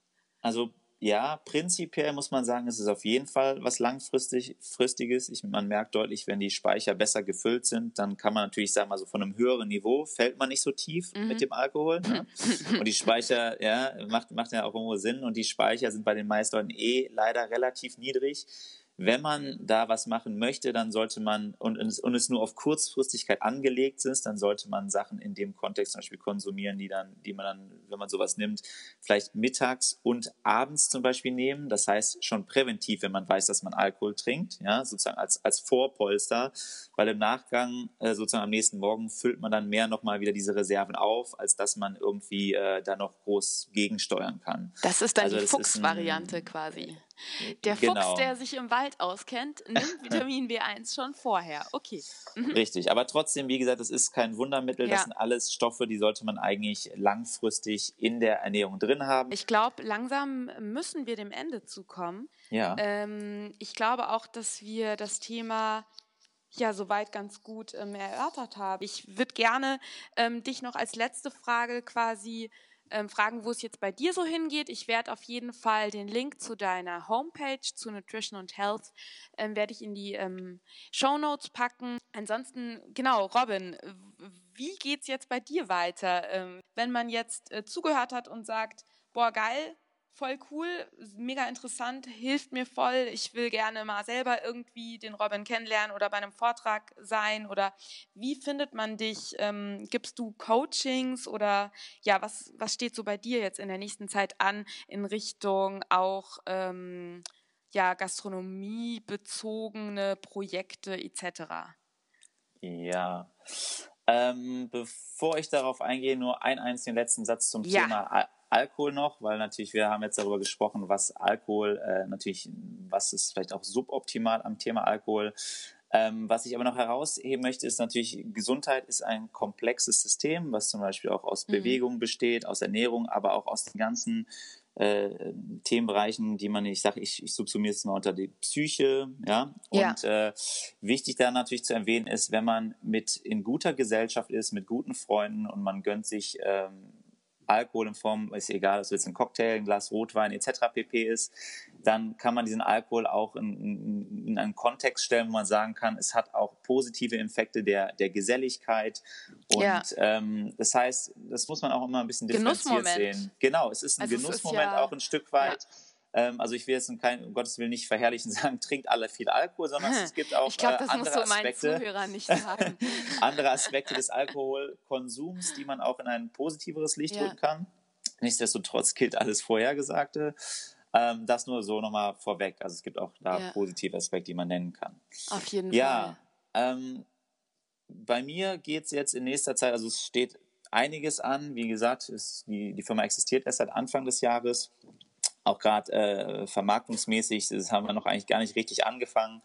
Also ja, prinzipiell muss man sagen, es ist auf jeden Fall was langfristiges. Ich, man merkt deutlich, wenn die Speicher besser gefüllt sind, dann kann man natürlich sagen, also von einem höheren Niveau fällt man nicht so tief mhm. mit dem Alkohol. Ne? Und die Speicher, ja, macht, macht ja auch irgendwo Sinn. Und die Speicher sind bei den meisten Leuten eh leider relativ niedrig wenn man da was machen möchte, dann sollte man, und, und es nur auf Kurzfristigkeit angelegt ist, dann sollte man Sachen in dem Kontext zum Beispiel konsumieren, die dann, die man dann, wenn man sowas nimmt, vielleicht mittags und abends zum Beispiel nehmen. Das heißt schon präventiv, wenn man weiß, dass man Alkohol trinkt, ja, sozusagen als, als Vorpolster, weil im Nachgang, äh, sozusagen am nächsten Morgen füllt man dann mehr nochmal wieder diese Reserven auf, als dass man irgendwie äh, da noch groß gegensteuern kann. Das ist dann also die Fuchs-Variante quasi. Der genau. Fuchs, der sich im Wald auskennt, nimmt Vitamin B1 schon vorher. Okay. Mhm. Richtig, aber trotzdem, wie gesagt, das ist kein Wundermittel. Ja. Das sind alles Stoffe, die sollte man eigentlich langfristig in der Ernährung drin haben. Ich glaube, langsam müssen wir dem Ende zukommen. Ja. Ähm, ich glaube auch, dass wir das Thema ja soweit ganz gut ähm, erörtert haben. Ich würde gerne ähm, dich noch als letzte Frage quasi ähm, fragen, wo es jetzt bei dir so hingeht. Ich werde auf jeden Fall den Link zu deiner Homepage, zu Nutrition und Health, ähm, werde ich in die ähm, Show Notes packen. Ansonsten, genau, Robin, wie geht es jetzt bei dir weiter? Ähm, wenn man jetzt äh, zugehört hat und sagt, boah, geil, voll cool, mega interessant, hilft mir voll. Ich will gerne mal selber irgendwie den Robin kennenlernen oder bei einem Vortrag sein oder wie findet man dich? Ähm, gibst du Coachings oder ja, was, was steht so bei dir jetzt in der nächsten Zeit an in Richtung auch ähm, ja, gastronomiebezogene Projekte etc.? Ja, ähm, bevor ich darauf eingehe, nur einen einzigen letzten Satz zum ja. Thema Alkohol noch, weil natürlich wir haben jetzt darüber gesprochen, was Alkohol äh, natürlich, was ist vielleicht auch suboptimal am Thema Alkohol. Ähm, was ich aber noch herausheben möchte, ist natürlich, Gesundheit ist ein komplexes System, was zum Beispiel auch aus mhm. Bewegung besteht, aus Ernährung, aber auch aus den ganzen äh, Themenbereichen, die man, ich sage, ich, ich subsumiere es mal unter die Psyche, ja. Und ja. Äh, wichtig da natürlich zu erwähnen ist, wenn man mit in guter Gesellschaft ist, mit guten Freunden und man gönnt sich ähm, Alkohol in Form, ist egal, ob es jetzt ein Cocktail, ein Glas Rotwein etc. pp. ist, dann kann man diesen Alkohol auch in, in, einen Kontext stellen, wo man sagen kann, es hat auch positive Effekte der, der Geselligkeit. Und ja. ähm, das heißt, das muss man auch immer ein bisschen differenziert sehen. Genau, es ist ein also Genussmoment ja, auch ein Stück weit. Ja also ich will jetzt kein, um Gottes Willen nicht verherrlichen sagen, trinkt alle viel Alkohol, sondern es gibt auch ich glaub, das äh, andere musst du Aspekte, Zuhörern nicht sagen. andere Aspekte des Alkoholkonsums, die man auch in ein positiveres Licht ja. rücken kann. Nichtsdestotrotz gilt alles Vorhergesagte. Ähm, das nur so nochmal vorweg. Also es gibt auch da ja. positive Aspekte, die man nennen kann. Auf jeden ja, Fall. Ja. Ähm, bei mir geht es jetzt in nächster Zeit, also es steht einiges an. Wie gesagt, ist, die, die Firma existiert erst seit Anfang des Jahres. Auch gerade äh, vermarktungsmäßig, das haben wir noch eigentlich gar nicht richtig angefangen.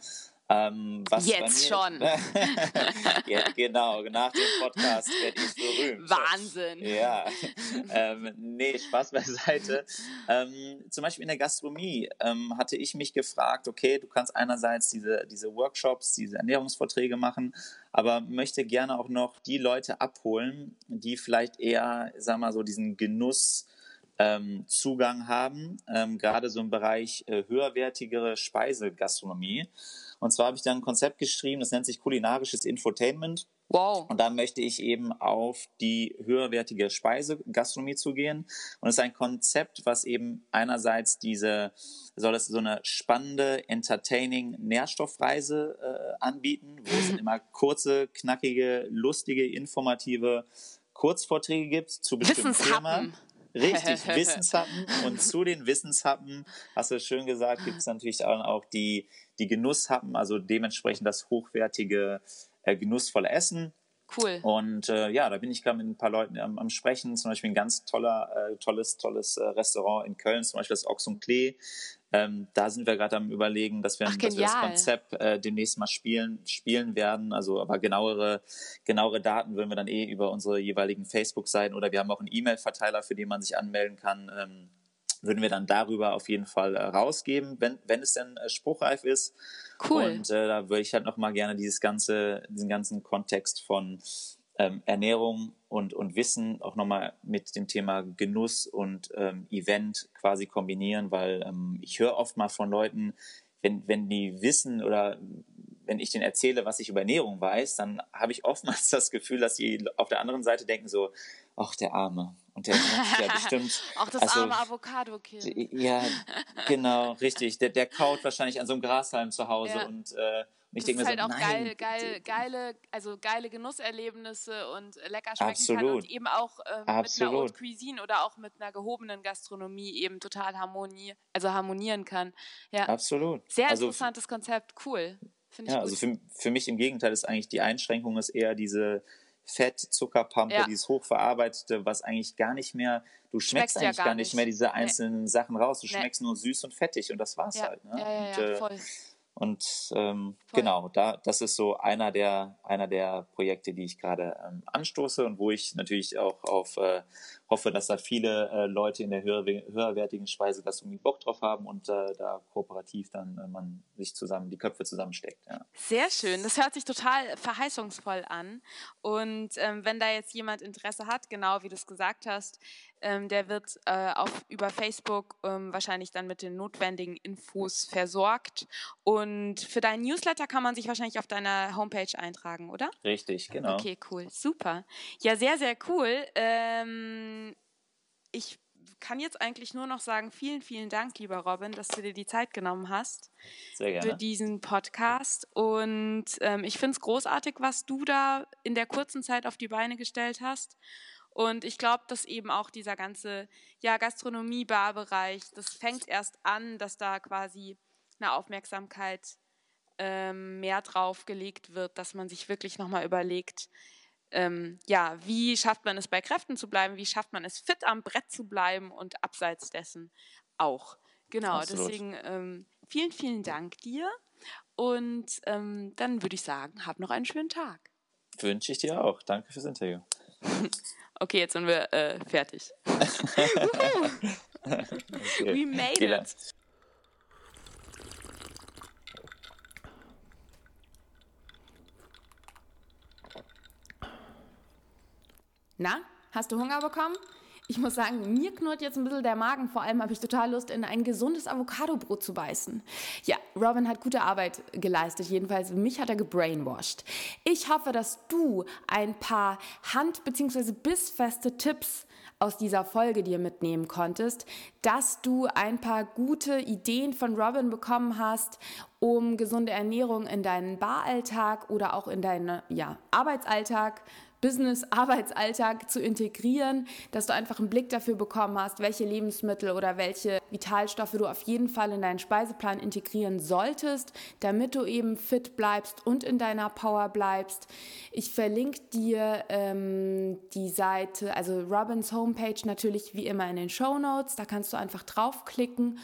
Ähm, Jetzt schon. ja, genau, nach dem Podcast werde ich berühmt. Wahnsinn. Ja. Ähm, nee, Spaß beiseite. Ähm, zum Beispiel in der Gastronomie ähm, hatte ich mich gefragt, okay, du kannst einerseits diese, diese Workshops, diese Ernährungsvorträge machen, aber möchte gerne auch noch die Leute abholen, die vielleicht eher, sag mal so, diesen Genuss ähm, Zugang haben, ähm, gerade so im Bereich äh, höherwertigere Speisegastronomie. Und zwar habe ich dann ein Konzept geschrieben, das nennt sich kulinarisches Infotainment. Wow. Und da möchte ich eben auf die höherwertige Speisegastronomie zugehen. Und es ist ein Konzept, was eben einerseits diese, soll es so eine spannende, entertaining Nährstoffreise äh, anbieten, wo es immer kurze, knackige, lustige, informative Kurzvorträge gibt zu bestimmten Themen. Richtig, Wissenshappen. Und zu den Wissenshappen, hast du schön gesagt, gibt es natürlich auch die, die Genusshappen, also dementsprechend das hochwertige, äh, genussvolle Essen. Cool. Und äh, ja, da bin ich gerade mit ein paar Leuten am, am, Sprechen. Zum Beispiel ein ganz toller, äh, tolles, tolles äh, Restaurant in Köln, zum Beispiel das Ochs und Klee. Ähm, da sind wir gerade am überlegen, dass wir, Ach, dass wir das Konzept äh, demnächst mal spielen, spielen werden. Also aber genauere, genauere Daten würden wir dann eh über unsere jeweiligen Facebook-Seiten oder wir haben auch einen E-Mail-Verteiler, für den man sich anmelden kann. Ähm, würden wir dann darüber auf jeden Fall äh, rausgeben, wenn, wenn es denn äh, spruchreif ist. Cool. Und äh, da würde ich halt nochmal gerne dieses ganze, diesen ganzen Kontext von ähm, Ernährung und, und Wissen auch nochmal mit dem Thema Genuss und ähm, Event quasi kombinieren, weil ähm, ich höre oft mal von Leuten, wenn, wenn die wissen oder wenn ich denen erzähle, was ich über Ernährung weiß, dann habe ich oftmals das Gefühl, dass die auf der anderen Seite denken so, ach, der Arme. Und der macht ja bestimmt. Auch das also, arme Avocado-Kind. Ja, genau, richtig. Der, der kaut wahrscheinlich an so einem Grashalm zu Hause ja. und äh, ich denke mir halt so, auch nein, geil, geil, geile, also geile Genusserlebnisse und lecker schmecken Absolut. kann und eben auch äh, mit einer Haute Cuisine oder auch mit einer gehobenen Gastronomie eben total harmonie, also harmonieren kann. Ja. Absolut. Sehr also, interessantes Konzept, cool. Finde ich ja, gut. also für, für mich im Gegenteil ist eigentlich die Einschränkung ist eher diese Fett, Zuckerpampe, ja. dieses hochverarbeitete, was eigentlich gar nicht mehr, du schmeckst, schmeckst eigentlich ja gar, gar nicht mehr diese einzelnen nee. Sachen raus, du nee. schmeckst nur süß und fettig und das war's ja. halt. Ne? Ja, ja, und, äh, voll. Und ähm, genau, da, das ist so einer der, einer der Projekte, die ich gerade ähm, anstoße und wo ich natürlich auch auf äh, hoffe, dass da viele äh, Leute in der höher, höherwertigen Speisegastronomie Bock drauf haben und äh, da kooperativ dann äh, man sich zusammen die Köpfe zusammensteckt. Ja. Sehr schön, das hört sich total verheißungsvoll an. Und ähm, wenn da jetzt jemand Interesse hat, genau wie du es gesagt hast, ähm, der wird äh, auf, über Facebook ähm, wahrscheinlich dann mit den notwendigen Infos versorgt. Und für deinen Newsletter kann man sich wahrscheinlich auf deiner Homepage eintragen, oder? Richtig, genau. Okay, cool, super. Ja, sehr, sehr cool. Ähm, ich kann jetzt eigentlich nur noch sagen, vielen, vielen Dank, lieber Robin, dass du dir die Zeit genommen hast für diesen Podcast. Und ähm, ich finde es großartig, was du da in der kurzen Zeit auf die Beine gestellt hast. Und ich glaube, dass eben auch dieser ganze ja, Gastronomie-Barbereich, das fängt erst an, dass da quasi eine Aufmerksamkeit ähm, mehr drauf gelegt wird, dass man sich wirklich nochmal überlegt, ähm, ja, wie schafft man es bei Kräften zu bleiben, wie schafft man es fit am Brett zu bleiben und abseits dessen auch. Genau, Absolut. deswegen ähm, vielen, vielen Dank dir und ähm, dann würde ich sagen, hab noch einen schönen Tag. Wünsche ich dir auch. Danke fürs Interview. Okay, jetzt sind wir äh, fertig. okay. We made it. Na, hast du Hunger bekommen? Ich muss sagen, mir knurrt jetzt ein bisschen der Magen. Vor allem habe ich total Lust, in ein gesundes Avocado-Brot zu beißen. Ja, Robin hat gute Arbeit geleistet. Jedenfalls, mich hat er gebrainwashed. Ich hoffe, dass du ein paar hand- bzw. bissfeste Tipps aus dieser Folge dir mitnehmen konntest, dass du ein paar gute Ideen von Robin bekommen hast, um gesunde Ernährung in deinen Baralltag oder auch in deinen ja, Arbeitsalltag Business-Arbeitsalltag zu integrieren, dass du einfach einen Blick dafür bekommen hast, welche Lebensmittel oder welche Vitalstoffe du auf jeden Fall in deinen Speiseplan integrieren solltest, damit du eben fit bleibst und in deiner Power bleibst. Ich verlinke dir ähm, die Seite, also Robins Homepage natürlich wie immer in den Show Notes. Da kannst du einfach draufklicken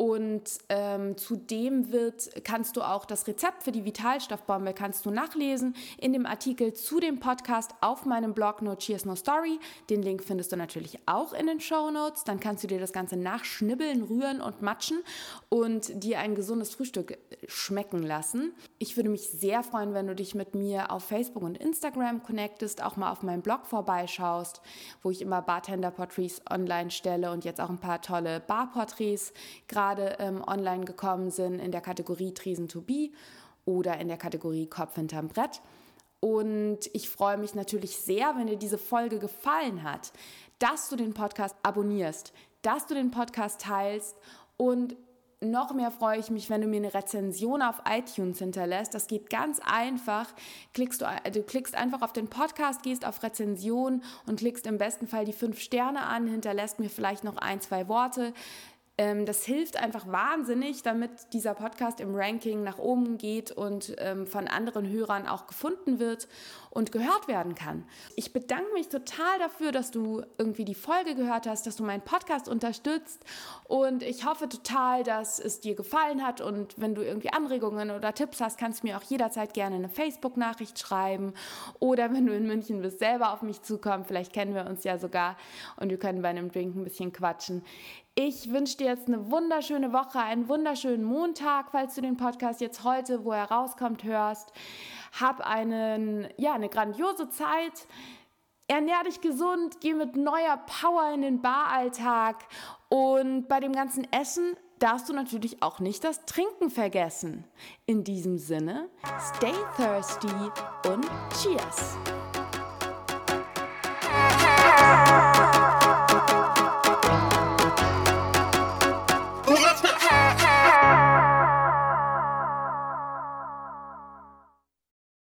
und ähm, zudem wird, kannst du auch das Rezept für die Vitalstoffbombe kannst du nachlesen in dem Artikel zu dem Podcast auf meinem Blog No Cheers No Story. Den Link findest du natürlich auch in den Show Notes. Dann kannst du dir das Ganze nachschnibbeln, rühren und matschen und dir ein gesundes Frühstück schmecken lassen. Ich würde mich sehr freuen, wenn du dich mit mir auf Facebook und Instagram connectest, auch mal auf meinem Blog vorbeischaust, wo ich immer Bartender-Porträts online stelle und jetzt auch ein paar tolle Bar-Porträts gerade gerade ähm, online gekommen sind in der Kategorie Tresen to Be oder in der Kategorie Kopf hinterm Brett. Und ich freue mich natürlich sehr, wenn dir diese Folge gefallen hat, dass du den Podcast abonnierst, dass du den Podcast teilst und noch mehr freue ich mich, wenn du mir eine Rezension auf iTunes hinterlässt. Das geht ganz einfach. Klickst du, du klickst einfach auf den Podcast, gehst auf Rezension und klickst im besten Fall die fünf Sterne an, hinterlässt mir vielleicht noch ein, zwei Worte. Ähm, das hilft einfach wahnsinnig, damit dieser Podcast im Ranking nach oben geht und ähm, von anderen Hörern auch gefunden wird und gehört werden kann. Ich bedanke mich total dafür, dass du irgendwie die Folge gehört hast, dass du meinen Podcast unterstützt und ich hoffe total, dass es dir gefallen hat und wenn du irgendwie Anregungen oder Tipps hast, kannst du mir auch jederzeit gerne eine Facebook-Nachricht schreiben oder wenn du in München bist, selber auf mich zukommen. Vielleicht kennen wir uns ja sogar und wir können bei einem Drink ein bisschen quatschen. Ich wünsche dir jetzt eine wunderschöne Woche, einen wunderschönen Montag, falls du den Podcast jetzt heute, wo er rauskommt, hörst. Hab einen, ja, eine grandiose Zeit. Ernähr dich gesund, geh mit neuer Power in den Baralltag und bei dem ganzen Essen darfst du natürlich auch nicht das Trinken vergessen. In diesem Sinne, stay thirsty und cheers!